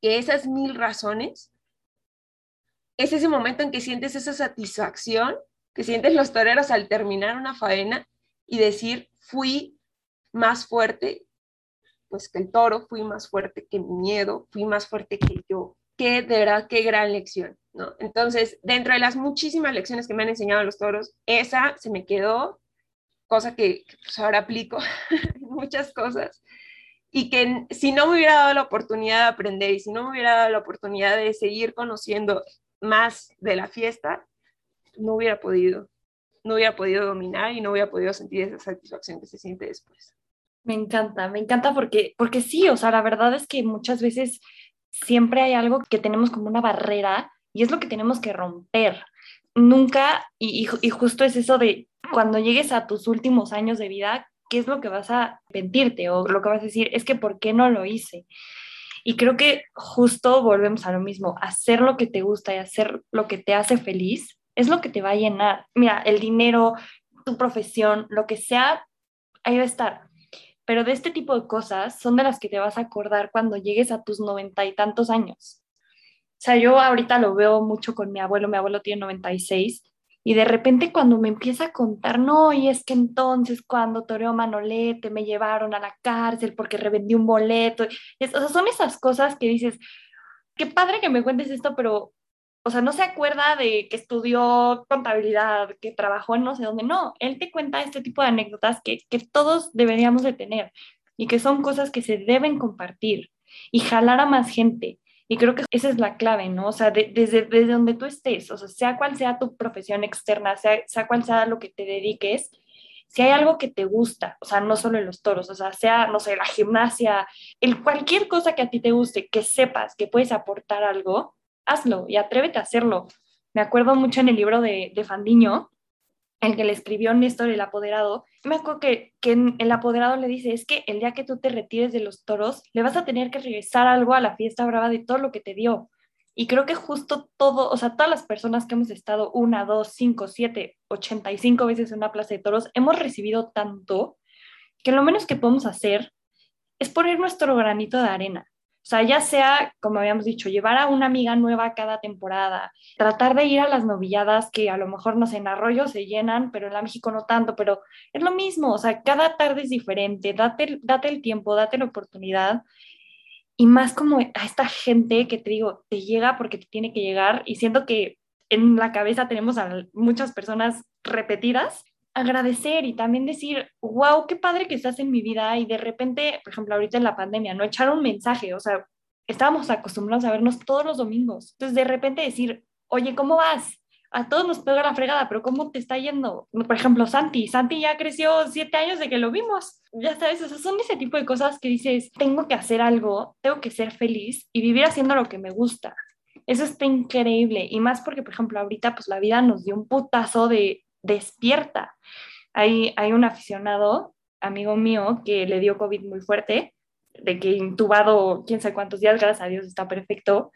que esas mil razones, es ese momento en que sientes esa satisfacción que sienten los toreros al terminar una faena y decir, fui más fuerte, pues que el toro, fui más fuerte que mi miedo, fui más fuerte que yo. Qué de verdad, qué gran lección, ¿no? Entonces, dentro de las muchísimas lecciones que me han enseñado los toros, esa se me quedó, cosa que pues, ahora aplico muchas cosas, y que si no me hubiera dado la oportunidad de aprender y si no me hubiera dado la oportunidad de seguir conociendo más de la fiesta, no hubiera podido, no hubiera podido dominar y no hubiera podido sentir esa satisfacción que se siente después. Me encanta, me encanta porque, porque sí, o sea, la verdad es que muchas veces siempre hay algo que tenemos como una barrera y es lo que tenemos que romper. Nunca, y, y, justo es eso de cuando llegues a tus últimos años de vida, ¿qué es lo que vas a arrepentirte o lo que vas a decir? Es que ¿por qué no lo hice? Y creo que justo volvemos a lo mismo, hacer lo que te gusta y hacer lo que te hace feliz es lo que te va a llenar. Mira, el dinero, tu profesión, lo que sea, ahí va a estar. Pero de este tipo de cosas son de las que te vas a acordar cuando llegues a tus noventa y tantos años. O sea, yo ahorita lo veo mucho con mi abuelo, mi abuelo tiene 96 y de repente cuando me empieza a contar, no, y es que entonces cuando toreó Manolete me llevaron a la cárcel porque revendí un boleto. Es, o sea, son esas cosas que dices, qué padre que me cuentes esto, pero, o sea, no se acuerda de que estudió contabilidad, que trabajó en no sé dónde. No, él te cuenta este tipo de anécdotas que, que todos deberíamos de tener y que son cosas que se deben compartir y jalar a más gente. Y creo que esa es la clave, ¿no? O sea, desde, desde donde tú estés, o sea, sea cual sea tu profesión externa, sea, sea cual sea lo que te dediques, si hay algo que te gusta, o sea, no solo en los toros, o sea, sea, no sé, la gimnasia, el cualquier cosa que a ti te guste, que sepas que puedes aportar algo, hazlo y atrévete a hacerlo. Me acuerdo mucho en el libro de, de Fandiño, el que le escribió Néstor el apoderado, me acuerdo que, que el apoderado le dice, es que el día que tú te retires de los toros, le vas a tener que regresar algo a la fiesta brava de todo lo que te dio. Y creo que justo todo, o sea, todas las personas que hemos estado una, dos, cinco, siete, ochenta y cinco veces en una plaza de toros, hemos recibido tanto que lo menos que podemos hacer es poner nuestro granito de arena. O sea, ya sea, como habíamos dicho, llevar a una amiga nueva cada temporada, tratar de ir a las novilladas que a lo mejor, no sé, en Arroyo se llenan, pero en la México no tanto, pero es lo mismo, o sea, cada tarde es diferente, date, date el tiempo, date la oportunidad. Y más como a esta gente que te digo, te llega porque te tiene que llegar y siento que en la cabeza tenemos a muchas personas repetidas, agradecer y también decir, wow, qué padre que estás en mi vida y de repente, por ejemplo, ahorita en la pandemia, no echar un mensaje, o sea, estábamos acostumbrados a vernos todos los domingos, entonces de repente decir, oye, ¿cómo vas? a todos nos pega la fregada, pero ¿cómo te está yendo? Por ejemplo, Santi, Santi ya creció siete años de que lo vimos, ya sabes, o sea, son ese tipo de cosas que dices, tengo que hacer algo, tengo que ser feliz y vivir haciendo lo que me gusta. Eso está increíble y más porque, por ejemplo, ahorita pues la vida nos dio un putazo de despierta. Hay, hay un aficionado, amigo mío, que le dio COVID muy fuerte, de que intubado quién sabe cuántos días, gracias a Dios está perfecto,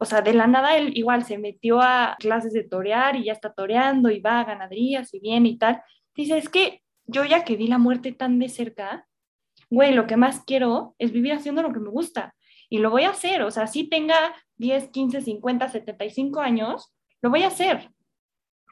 o sea, de la nada él igual se metió a clases de torear y ya está toreando y va a ganaderías y bien y tal. Dice, es que yo ya que vi la muerte tan de cerca, güey, lo que más quiero es vivir haciendo lo que me gusta y lo voy a hacer. O sea, si tenga 10, 15, 50, 75 años, lo voy a hacer.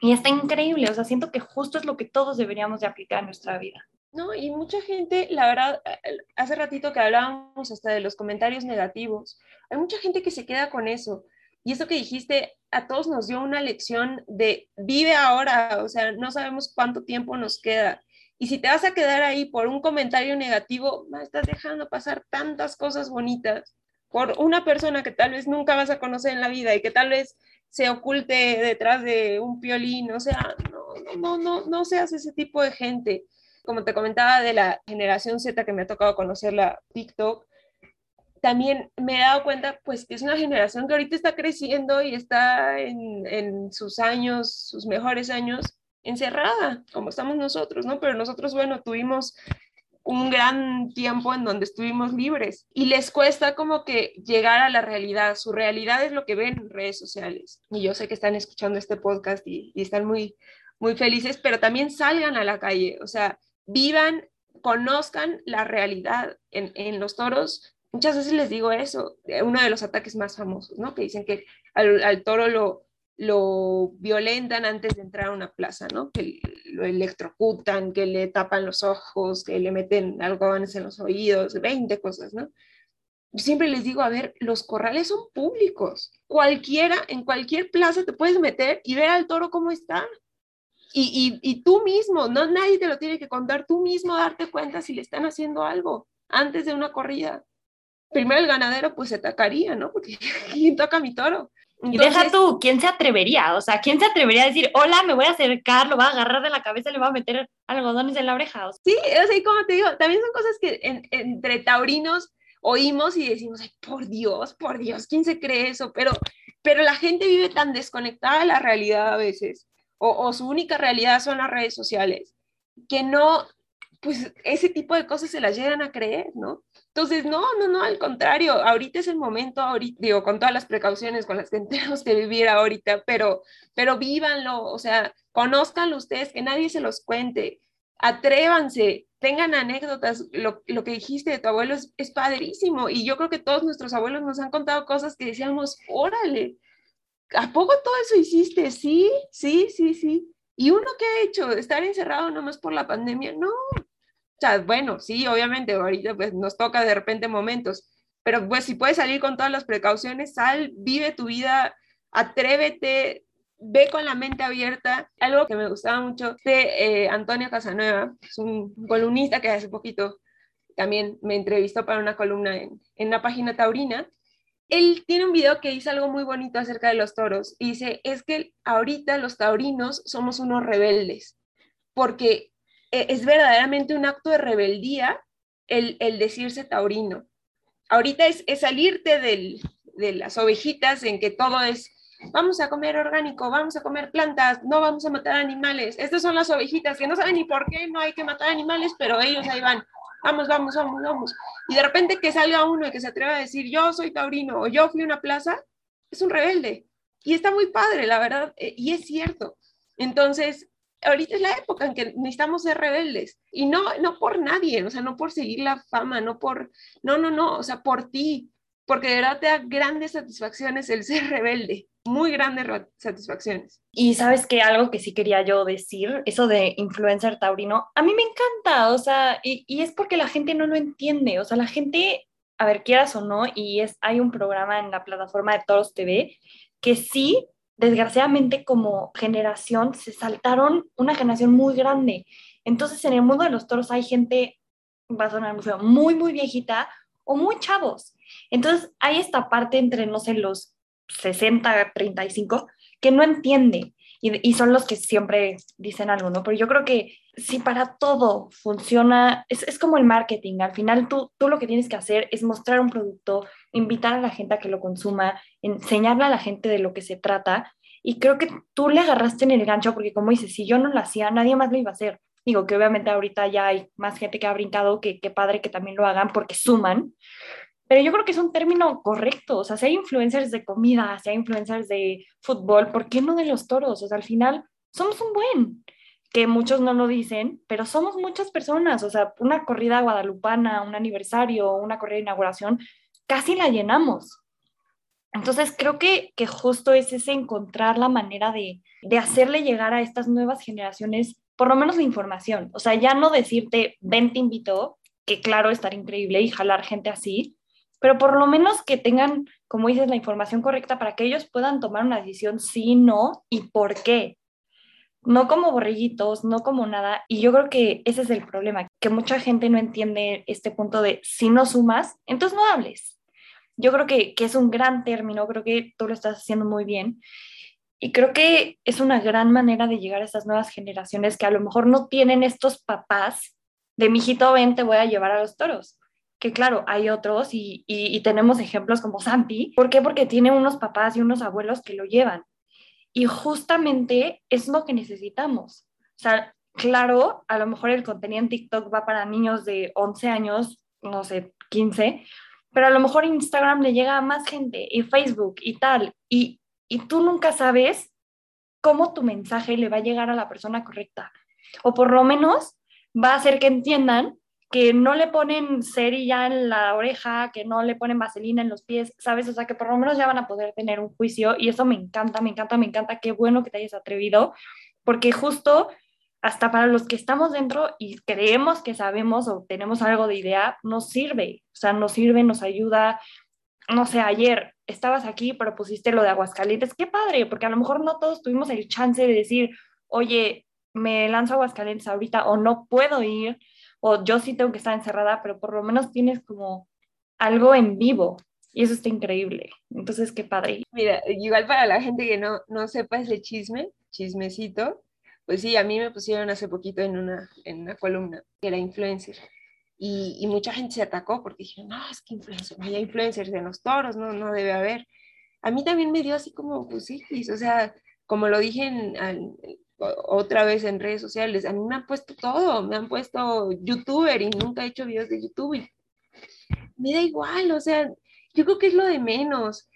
Y está increíble, o sea, siento que justo es lo que todos deberíamos de aplicar en nuestra vida. No, y mucha gente, la verdad, eh, hace ratito que hablábamos hasta de los comentarios negativos, hay mucha gente que se queda con eso. Y eso que dijiste, a todos nos dio una lección de vive ahora, o sea, no sabemos cuánto tiempo nos queda. Y si te vas a quedar ahí por un comentario negativo, estás dejando pasar tantas cosas bonitas por una persona que tal vez nunca vas a conocer en la vida y que tal vez se oculte detrás de un piolín, o sea, no, no, no, no seas ese tipo de gente como te comentaba de la generación Z que me ha tocado conocer la TikTok, también me he dado cuenta pues que es una generación que ahorita está creciendo y está en, en sus años, sus mejores años, encerrada, como estamos nosotros, ¿no? Pero nosotros, bueno, tuvimos un gran tiempo en donde estuvimos libres y les cuesta como que llegar a la realidad. Su realidad es lo que ven en redes sociales. Y yo sé que están escuchando este podcast y, están muy, muy felices, pero también salgan a la calle. O sea, vivan, conozcan la realidad en, los toros. Muchas veces les digo eso, uno de los ataques más famosos, ¿no? Que dicen que al, toro lo, lo violentan antes de entrar a una plaza, ¿no? Que lo electrocutan, que le tapan los ojos, que le meten algodones en los oídos, 20 cosas, ¿no? Siempre les digo, a ver, los corrales son públicos. Cualquiera, en cualquier plaza te puedes meter y ver al toro cómo está. Y, y, tú mismo, no nadie te lo tiene que contar, tú mismo darte cuenta si le están haciendo algo antes de una corrida. Primero el ganadero pues se atacaría, ¿no? Porque ¿quién toca mi toro? Y deja tú, ¿quién se atrevería? O sea, ¿quién se atrevería a decir, hola, me voy a acercar, lo va a agarrar de la cabeza le va a meter algodones en la oreja? sí, o sea, y como te digo, también son cosas que entre taurinos oímos y decimos, ay, por Dios, por Dios, ¿quién se cree eso? Pero, pero la gente vive tan desconectada de la realidad a veces o, su única realidad son las redes sociales, que no, pues ese tipo de cosas se las llegan a creer, ¿no? Entonces, no, no, no, al contrario, ahorita es el momento, ahorita, digo, con todas las precauciones con las que tenemos que vivir ahorita, pero, pero vívanlo, o sea, conózcanlo ustedes, que nadie se los cuente, atrévanse, tengan anécdotas, lo, lo que dijiste de tu abuelo es, es, padrísimo, y yo creo que todos nuestros abuelos nos han contado cosas que decíamos, órale, ¿a poco todo eso hiciste? Sí, sí, sí, sí. ¿Y uno qué ha hecho? ¿Estar encerrado nomás por la pandemia? No. Sea, bueno, sí, obviamente, ahorita pues nos toca de repente momentos, pero pues si puedes salir con todas las precauciones, sal, vive tu vida, atrévete, ve con la mente abierta. Algo que me gustaba mucho de eh, Antonio Casanueva, es un columnista que hace poquito también me entrevistó para una columna en, en una página taurina, él tiene un video que dice algo muy bonito acerca de los toros. Y dice, es que ahorita los taurinos somos unos rebeldes, porque es verdaderamente un acto de rebeldía el, decirse taurino. Ahorita es, salirte del, de las ovejitas en que todo es vamos a comer orgánico, vamos a comer plantas, no vamos a matar animales. Estas son las ovejitas que no saben ni por qué no hay que matar animales, pero ellos ahí van. Vamos, vamos, vamos, vamos. Y de repente que salga uno y que se atreva a decir, yo soy taurino o yo fui a una plaza, es un rebelde. Y está muy padre, la verdad, eh, y es cierto. Entonces, ahorita es la época en que necesitamos ser rebeldes. Y no, no por nadie, o sea, no por seguir la fama, no por, no, no, no, o sea, por ti, porque de verdad te da grandes satisfacciones el ser rebelde, muy grandes satisfacciones. Y sabes que algo que sí quería yo decir, eso de influencer taurino, a mí me encanta, o sea, y, y, es porque la gente no lo entiende, o sea, la gente, a ver, quieras o no, y es, hay un programa en la plataforma de Toros TV que sí, desgraciadamente como generación, se saltaron una generación muy grande. Entonces, en el mundo de los toros hay gente, va a sonar muy muy viejita o muy chavos entonces, hay esta parte entre, no sé, los 60, 35, que no entiende y, son los que siempre dicen algo, ¿no? Pero yo creo que si para todo funciona, es, es como el marketing, al final tú, tú lo que tienes que hacer es mostrar un producto, invitar a la gente a que lo consuma, enseñarle a la gente de lo que se trata. Y creo que tú le agarraste en el gancho porque como dices, si yo no lo hacía, nadie más lo iba a hacer. Digo que obviamente ahorita ya hay más gente que ha brincado, que, que padre que también lo hagan porque suman, pero yo creo que es un término correcto. O sea, si hay influencers de comida, si hay influencers de fútbol, ¿por qué no de los toros? O sea, al final somos un buen, que muchos no lo dicen, pero somos muchas personas. O sea, una corrida guadalupana, un aniversario, una corrida de inauguración, casi la llenamos. Entonces, creo que, que justo es ese encontrar la manera de, de hacerle llegar a estas nuevas generaciones por lo menos la información. O sea, ya no decirte, ven, te invito, que claro, estar increíble y jalar gente así, pero por lo menos que tengan, como dices, la información correcta para que ellos puedan tomar una decisión sí, no y por qué. No como borrillitos, no como nada. Y yo creo que ese es el problema, que mucha gente no entiende este punto de si no sumas, entonces no hables. Yo creo que, que es un gran término, creo que tú lo estás haciendo muy bien. Y creo que es una gran manera de llegar a estas nuevas generaciones que a lo mejor no tienen estos papás de mijito ven, te voy a llevar a los toros que claro, hay otros y, tenemos ejemplos como Santi. ¿Por qué? Porque tiene unos papás y unos abuelos que lo llevan. Y justamente es lo que necesitamos. O sea, claro, a lo mejor el contenido en TikTok va para niños de 11 años, no sé, 15, pero a lo mejor Instagram le llega a más gente y Facebook y tal. Y, y tú nunca sabes cómo tu mensaje le va a llegar a la persona correcta. O por lo menos va a hacer que entiendan que no le ponen cerilla en la oreja, que no le ponen vaselina en los pies, ¿sabes? O sea, que por lo menos ya van a poder tener un juicio y eso me encanta, me encanta, me encanta, qué bueno que te hayas atrevido, porque justo hasta para los que estamos dentro y creemos que sabemos o tenemos algo de idea, nos sirve, o sea, nos sirve, nos ayuda. No sé, ayer estabas aquí, propusiste lo de Aguascalientes, qué padre, porque a lo mejor no todos tuvimos el chance de decir, oye, me lanzo a Aguascalientes ahorita o no puedo ir, o yo sí tengo que estar encerrada, pero por lo menos tienes como algo en vivo y eso está increíble. Entonces, qué padre. Mira, igual para la gente que no, no sepa ese chisme, chismecito, pues sí, a mí me pusieron hace poquito en una, en una columna que era influencer. Y, y, mucha gente se atacó porque dijeron, no, es que influencer, no hay influencers en los toros, no, no debe haber. A mí también me dio así como, pues sí, o sea, como lo dije en, en, otra vez en redes sociales. A mí me han puesto todo, me han puesto youtuber y nunca he hecho videos de YouTube. me da igual, o sea, yo creo que es lo de menos.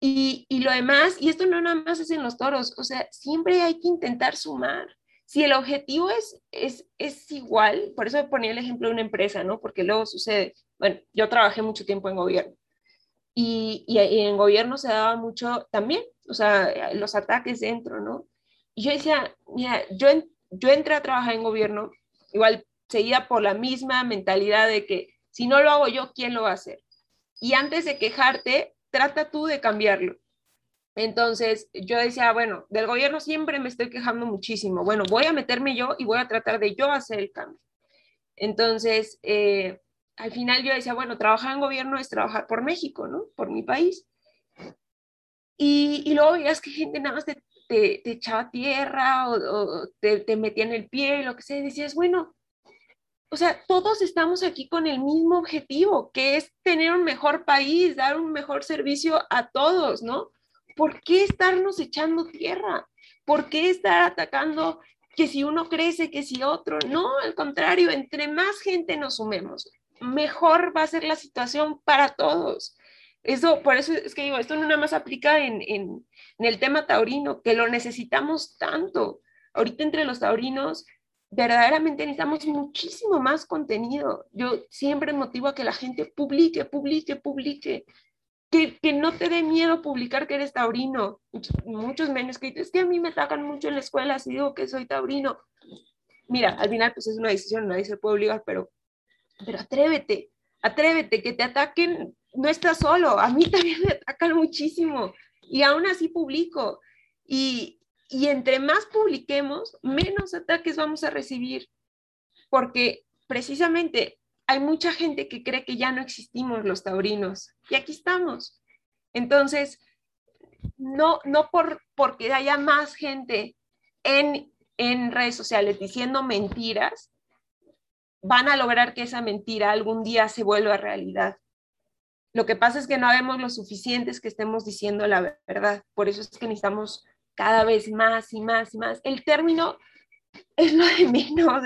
Y, y, lo demás, y esto no nada más es en los toros, o sea, siempre hay que intentar sumar. Si el objetivo es, es, es igual, por eso ponía el ejemplo de una empresa, ¿no? Porque luego sucede, bueno, yo trabajé mucho tiempo en gobierno y, y, y en gobierno se daba mucho también, o sea, los ataques dentro, ¿no? Yo decía, mira, yo, yo entré a trabajar en gobierno, igual seguida por la misma mentalidad de que si no lo hago yo, ¿quién lo va a hacer? Y antes de quejarte, trata tú de cambiarlo. Entonces yo decía, bueno, del gobierno siempre me estoy quejando muchísimo. Bueno, voy a meterme yo y voy a tratar de yo hacer el cambio. Entonces, eh, al final yo decía, bueno, trabajar en gobierno es trabajar por México, ¿no? Por mi país. Y, y luego veías que gente nada más te te, echaba tierra o, te, te, metía en el pie, lo que sea, y decías, bueno, o sea, todos estamos aquí con el mismo objetivo, que es tener un mejor país, dar un mejor servicio a todos, ¿no? ¿Por qué estarnos echando tierra? ¿Por qué estar atacando que si uno crece, que si otro? No, al contrario, entre más gente nos sumemos, mejor va a ser la situación para todos. Eso, por eso es que digo, esto no nada más aplica en, en, en el tema taurino, que lo necesitamos tanto. Ahorita entre los taurinos verdaderamente necesitamos muchísimo más contenido. Yo siempre motivo a que la gente publique, publique, publique. Que, que no te dé miedo publicar que eres taurino. Muchos menos que es que a mí me atacan mucho en la escuela si digo que soy taurino. Mira, al final pues es una decisión, nadie se puede obligar, pero, pero atrévete, atrévete, que te ataquen, no estás solo, a mí también me atacan muchísimo y aún así publico. Y, y entre más publiquemos, menos ataques vamos a recibir, porque precisamente hay mucha gente que cree que ya no existimos los taurinos y aquí estamos. Entonces, no, no por, porque haya más gente en, en redes sociales diciendo mentiras, van a lograr que esa mentira algún día se vuelva realidad. Lo que pasa es que no vemos lo suficientes que estemos diciendo la verdad. Por eso es que necesitamos cada vez más y más y más. El término es lo de menos.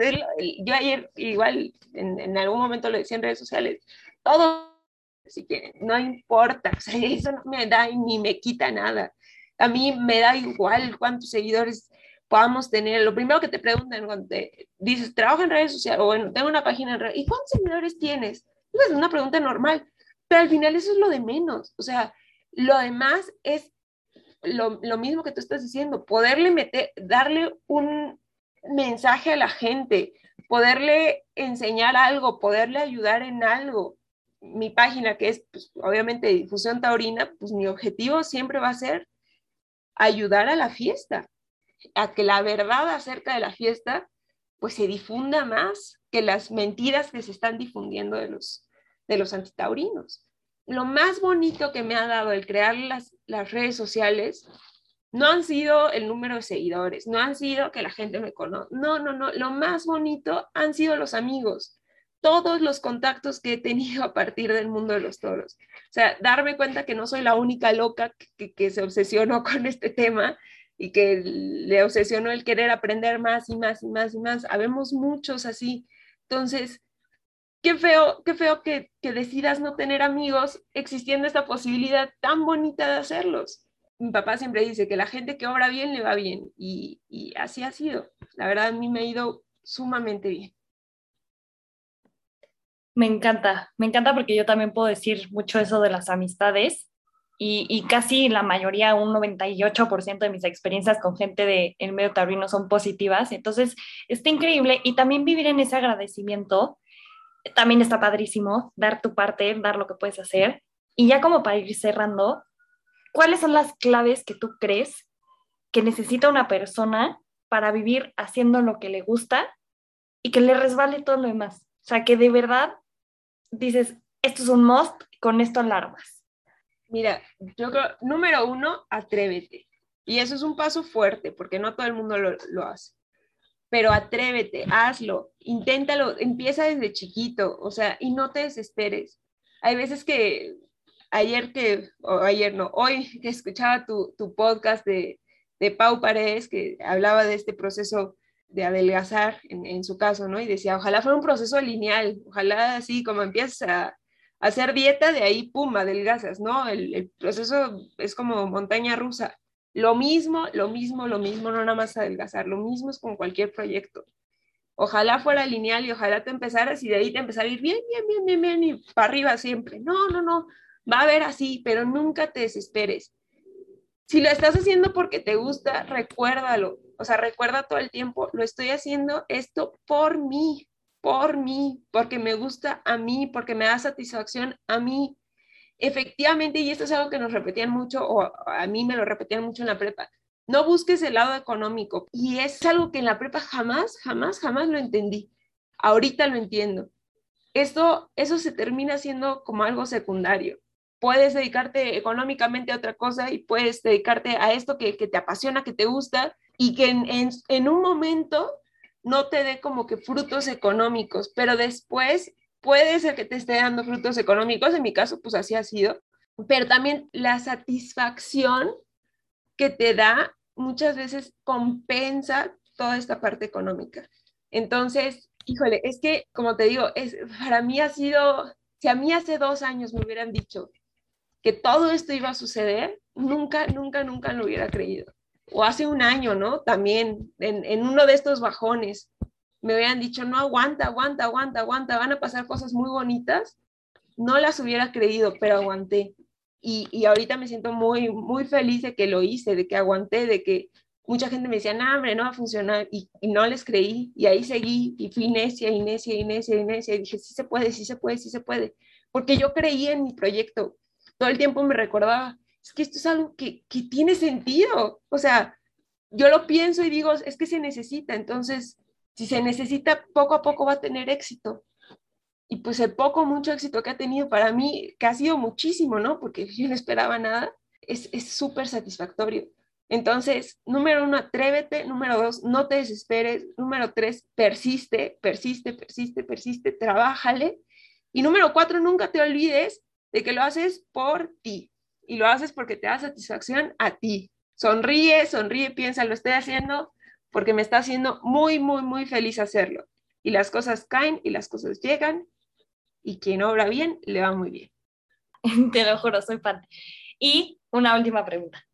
yo ayer igual en, algún momento lo decía en redes sociales, todo, así que no importa, eso no me da ni me quita nada. A mí me da igual cuántos seguidores podamos tener. Lo primero que te preguntan cuando te dices, trabajo en redes sociales, o bueno, tengo una página en redes, ¿y cuántos seguidores tienes? Es una pregunta normal, pero al final eso es lo de menos. O sea, lo demás es lo, mismo que tú estás diciendo, poderle meter, darle un mensaje a la gente, poderle enseñar algo, poderle ayudar en algo. Mi página, que es pues, obviamente difusión taurina, pues mi objetivo siempre va a ser ayudar a la fiesta, a que la verdad acerca de la fiesta pues se difunda más que las mentiras que se están difundiendo de los, de los antitaurinos lo más bonito que me ha dado el crear las, las redes sociales no han sido el número de seguidores, no han sido que la gente me conozca, no, no, no, lo más bonito han sido los amigos, todos los contactos que he tenido a partir del mundo de los toros. O sea, darme cuenta que no soy la única loca que, que se obsesionó con este tema y que le obsesionó el querer aprender más y más y más y más. Habemos muchos así. Entonces, qué feo, qué feo que, decidas no tener amigos existiendo esta posibilidad tan bonita de hacerlos. Mi papá siempre dice que la gente que obra bien le va bien y, y así ha sido. La verdad a mí me ha ido sumamente bien. Me encanta, me encanta porque yo también puedo decir mucho eso de las amistades y, y, casi la mayoría, un 98% de mis experiencias con gente de el medio taurino son positivas. Entonces, está increíble y también vivir en ese agradecimiento también está padrísimo dar tu parte, dar lo que puedes hacer. Y ya como para ir cerrando, ¿cuáles son las claves que tú crees que necesita una persona para vivir haciendo lo que le gusta y que le resbale todo lo demás? O sea, que de verdad dices, esto es un must, con esto alarmas. Mira, yo creo, número uno, atrévete. Y eso es un paso fuerte, porque no todo el mundo lo, lo hace pero atrévete, hazlo, inténtalo, empieza desde chiquito, o sea, y no te desesperes. Hay veces que ayer que, o ayer no, hoy que escuchaba tu, tu podcast de, de, Pau Paredes, que hablaba de este proceso de adelgazar en, en, su caso, ¿no? Y decía, ojalá fuera un proceso lineal, ojalá así como empiezas a, hacer dieta, de ahí, pum, adelgazas, ¿no? El proceso es como montaña rusa. Lo mismo, lo mismo, lo mismo, no nada más adelgazar, lo mismo es con cualquier proyecto. Ojalá fuera lineal y ojalá te empezaras y de ahí te empezar a ir bien, bien, bien, bien, bien y para arriba siempre. No, no, no, va a haber así, pero nunca te desesperes. Si lo estás haciendo porque te gusta, recuérdalo. O sea, recuerda todo el tiempo, lo estoy haciendo esto por mí, por mí, porque me gusta a mí, porque me da satisfacción a mí efectivamente, y esto es algo que nos repetían mucho, o a mí me lo repetían mucho en la prepa, no busques el lado económico. Y es algo que en la prepa jamás, jamás, jamás lo entendí. Ahorita lo entiendo. Esto, eso se termina siendo como algo secundario. Puedes dedicarte económicamente a otra cosa y puedes dedicarte a esto que, te apasiona, que te gusta y que en, en un momento no te dé como que frutos económicos, pero después puede ser que te esté dando frutos económicos, en mi caso pues así ha sido, pero también la satisfacción que te da muchas veces compensa toda esta parte económica. Entonces, híjole, es que, como te digo, es, para mí ha sido, si a mí hace dos años me hubieran dicho que todo esto iba a suceder, nunca, nunca, nunca lo hubiera creído. O hace un año, ¿no? También, en, en uno de estos bajones, me hubieran dicho, no, aguanta, aguanta, aguanta, aguanta, van a pasar cosas muy bonitas, no las hubiera creído, pero aguanté. Y, y ahorita me siento muy, muy feliz de que lo hice, de que aguanté, de que mucha gente me decía, no, hombre, no va a funcionar, y, y, no les creí, y ahí seguí, y fui necia, y necia, y necia, y necia, y dije, sí se puede, sí se puede, sí se puede, porque yo creía en mi proyecto, todo el tiempo me recordaba, es que esto es algo que, que tiene sentido, o sea, yo lo pienso y digo, es que se necesita, entonces, si se necesita, poco a poco va a tener éxito, y pues el poco, mucho éxito que ha tenido para mí, que ha sido muchísimo, ¿no? Porque yo no esperaba nada, es súper satisfactorio. Entonces, número uno, atrévete. Número dos, no te desesperes. Número tres, persiste, persiste, persiste, persiste, trabájale. Y número cuatro, nunca te olvides de que lo haces por ti y lo haces porque te da satisfacción a ti. Sonríe, sonríe, piensa, lo estoy haciendo porque me está haciendo muy, muy, muy feliz hacerlo. Y las cosas caen y las cosas llegan y quien obra bien, le va muy bien. Te lo juro, soy fan. Y una última pregunta.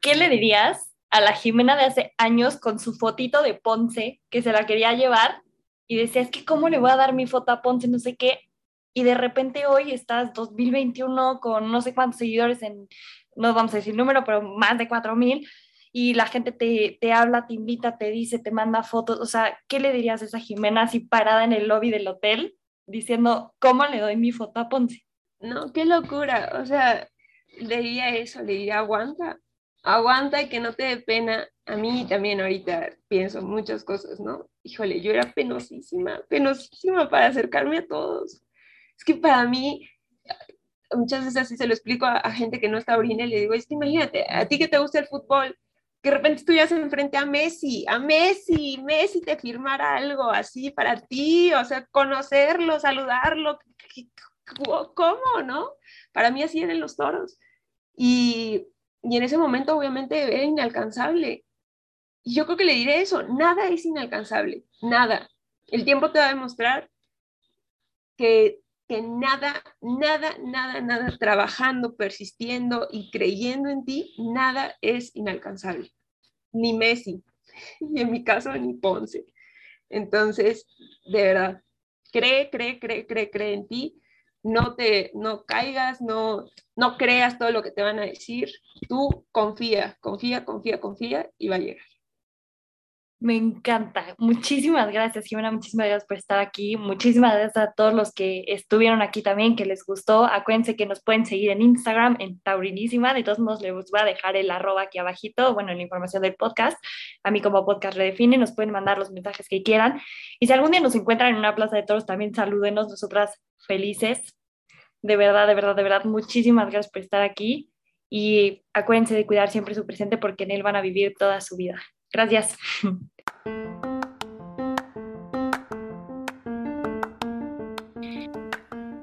¿Qué le dirías a la Jimena de hace años con su fotito de Ponce que se la quería llevar y decía, es que cómo le voy a dar mi foto a Ponce, no sé qué? Y de repente hoy estás 2021 con no sé cuántos seguidores en, no vamos a decir número, pero más de 4000 y la gente te, te, habla, te invita, te dice, te manda fotos. O sea, ¿qué le dirías a esa Jimena así parada en el lobby del hotel diciendo, ¿cómo le doy mi foto a Ponce? No, qué locura. O sea, le diría eso, le diría, aguanta, aguanta y que no te dé pena. A mí también ahorita pienso muchas cosas, ¿no? Híjole, yo era penosísima, penosísima para acercarme a todos. Es que para mí, muchas veces así se lo explico a, a gente que no está orina y le digo, es que imagínate, a ti que te gusta el fútbol, que de repente estuvieras enfrente a Messi, a Messi, Messi te firmara algo así para ti, o sea, conocerlo, saludarlo, ¿cómo, no? Para mí así eran los toros. Y, y en ese momento obviamente era inalcanzable. Y yo creo que le diré eso, nada es inalcanzable, nada. El tiempo te va a demostrar que, que nada, nada, nada, nada, trabajando, persistiendo y creyendo en ti, nada es inalcanzable ni Messi, y en mi caso ni Ponce. Entonces, de verdad, cree, cree, cree, cree, cree en ti, no te, no caigas, no, no creas todo lo que te van a decir, tú confía, confía, confía, confía y va a llegar. Me encanta. Muchísimas gracias, Jimena. Muchísimas gracias por estar aquí. Muchísimas gracias a todos los que estuvieron aquí también, que les gustó. Acuérdense que nos pueden seguir en Instagram, en Taurinísima. De todos modos, les voy a dejar el arroba aquí abajito, bueno, en la información del podcast. A mí como podcast redefine, nos pueden mandar los mensajes que quieran. Y si algún día nos encuentran en una plaza de toros, también salúdenos, nosotras felices. De verdad, de verdad, de verdad, muchísimas gracias por estar aquí. Y acuérdense de cuidar siempre su presente porque en él van a vivir toda su vida. Gracias.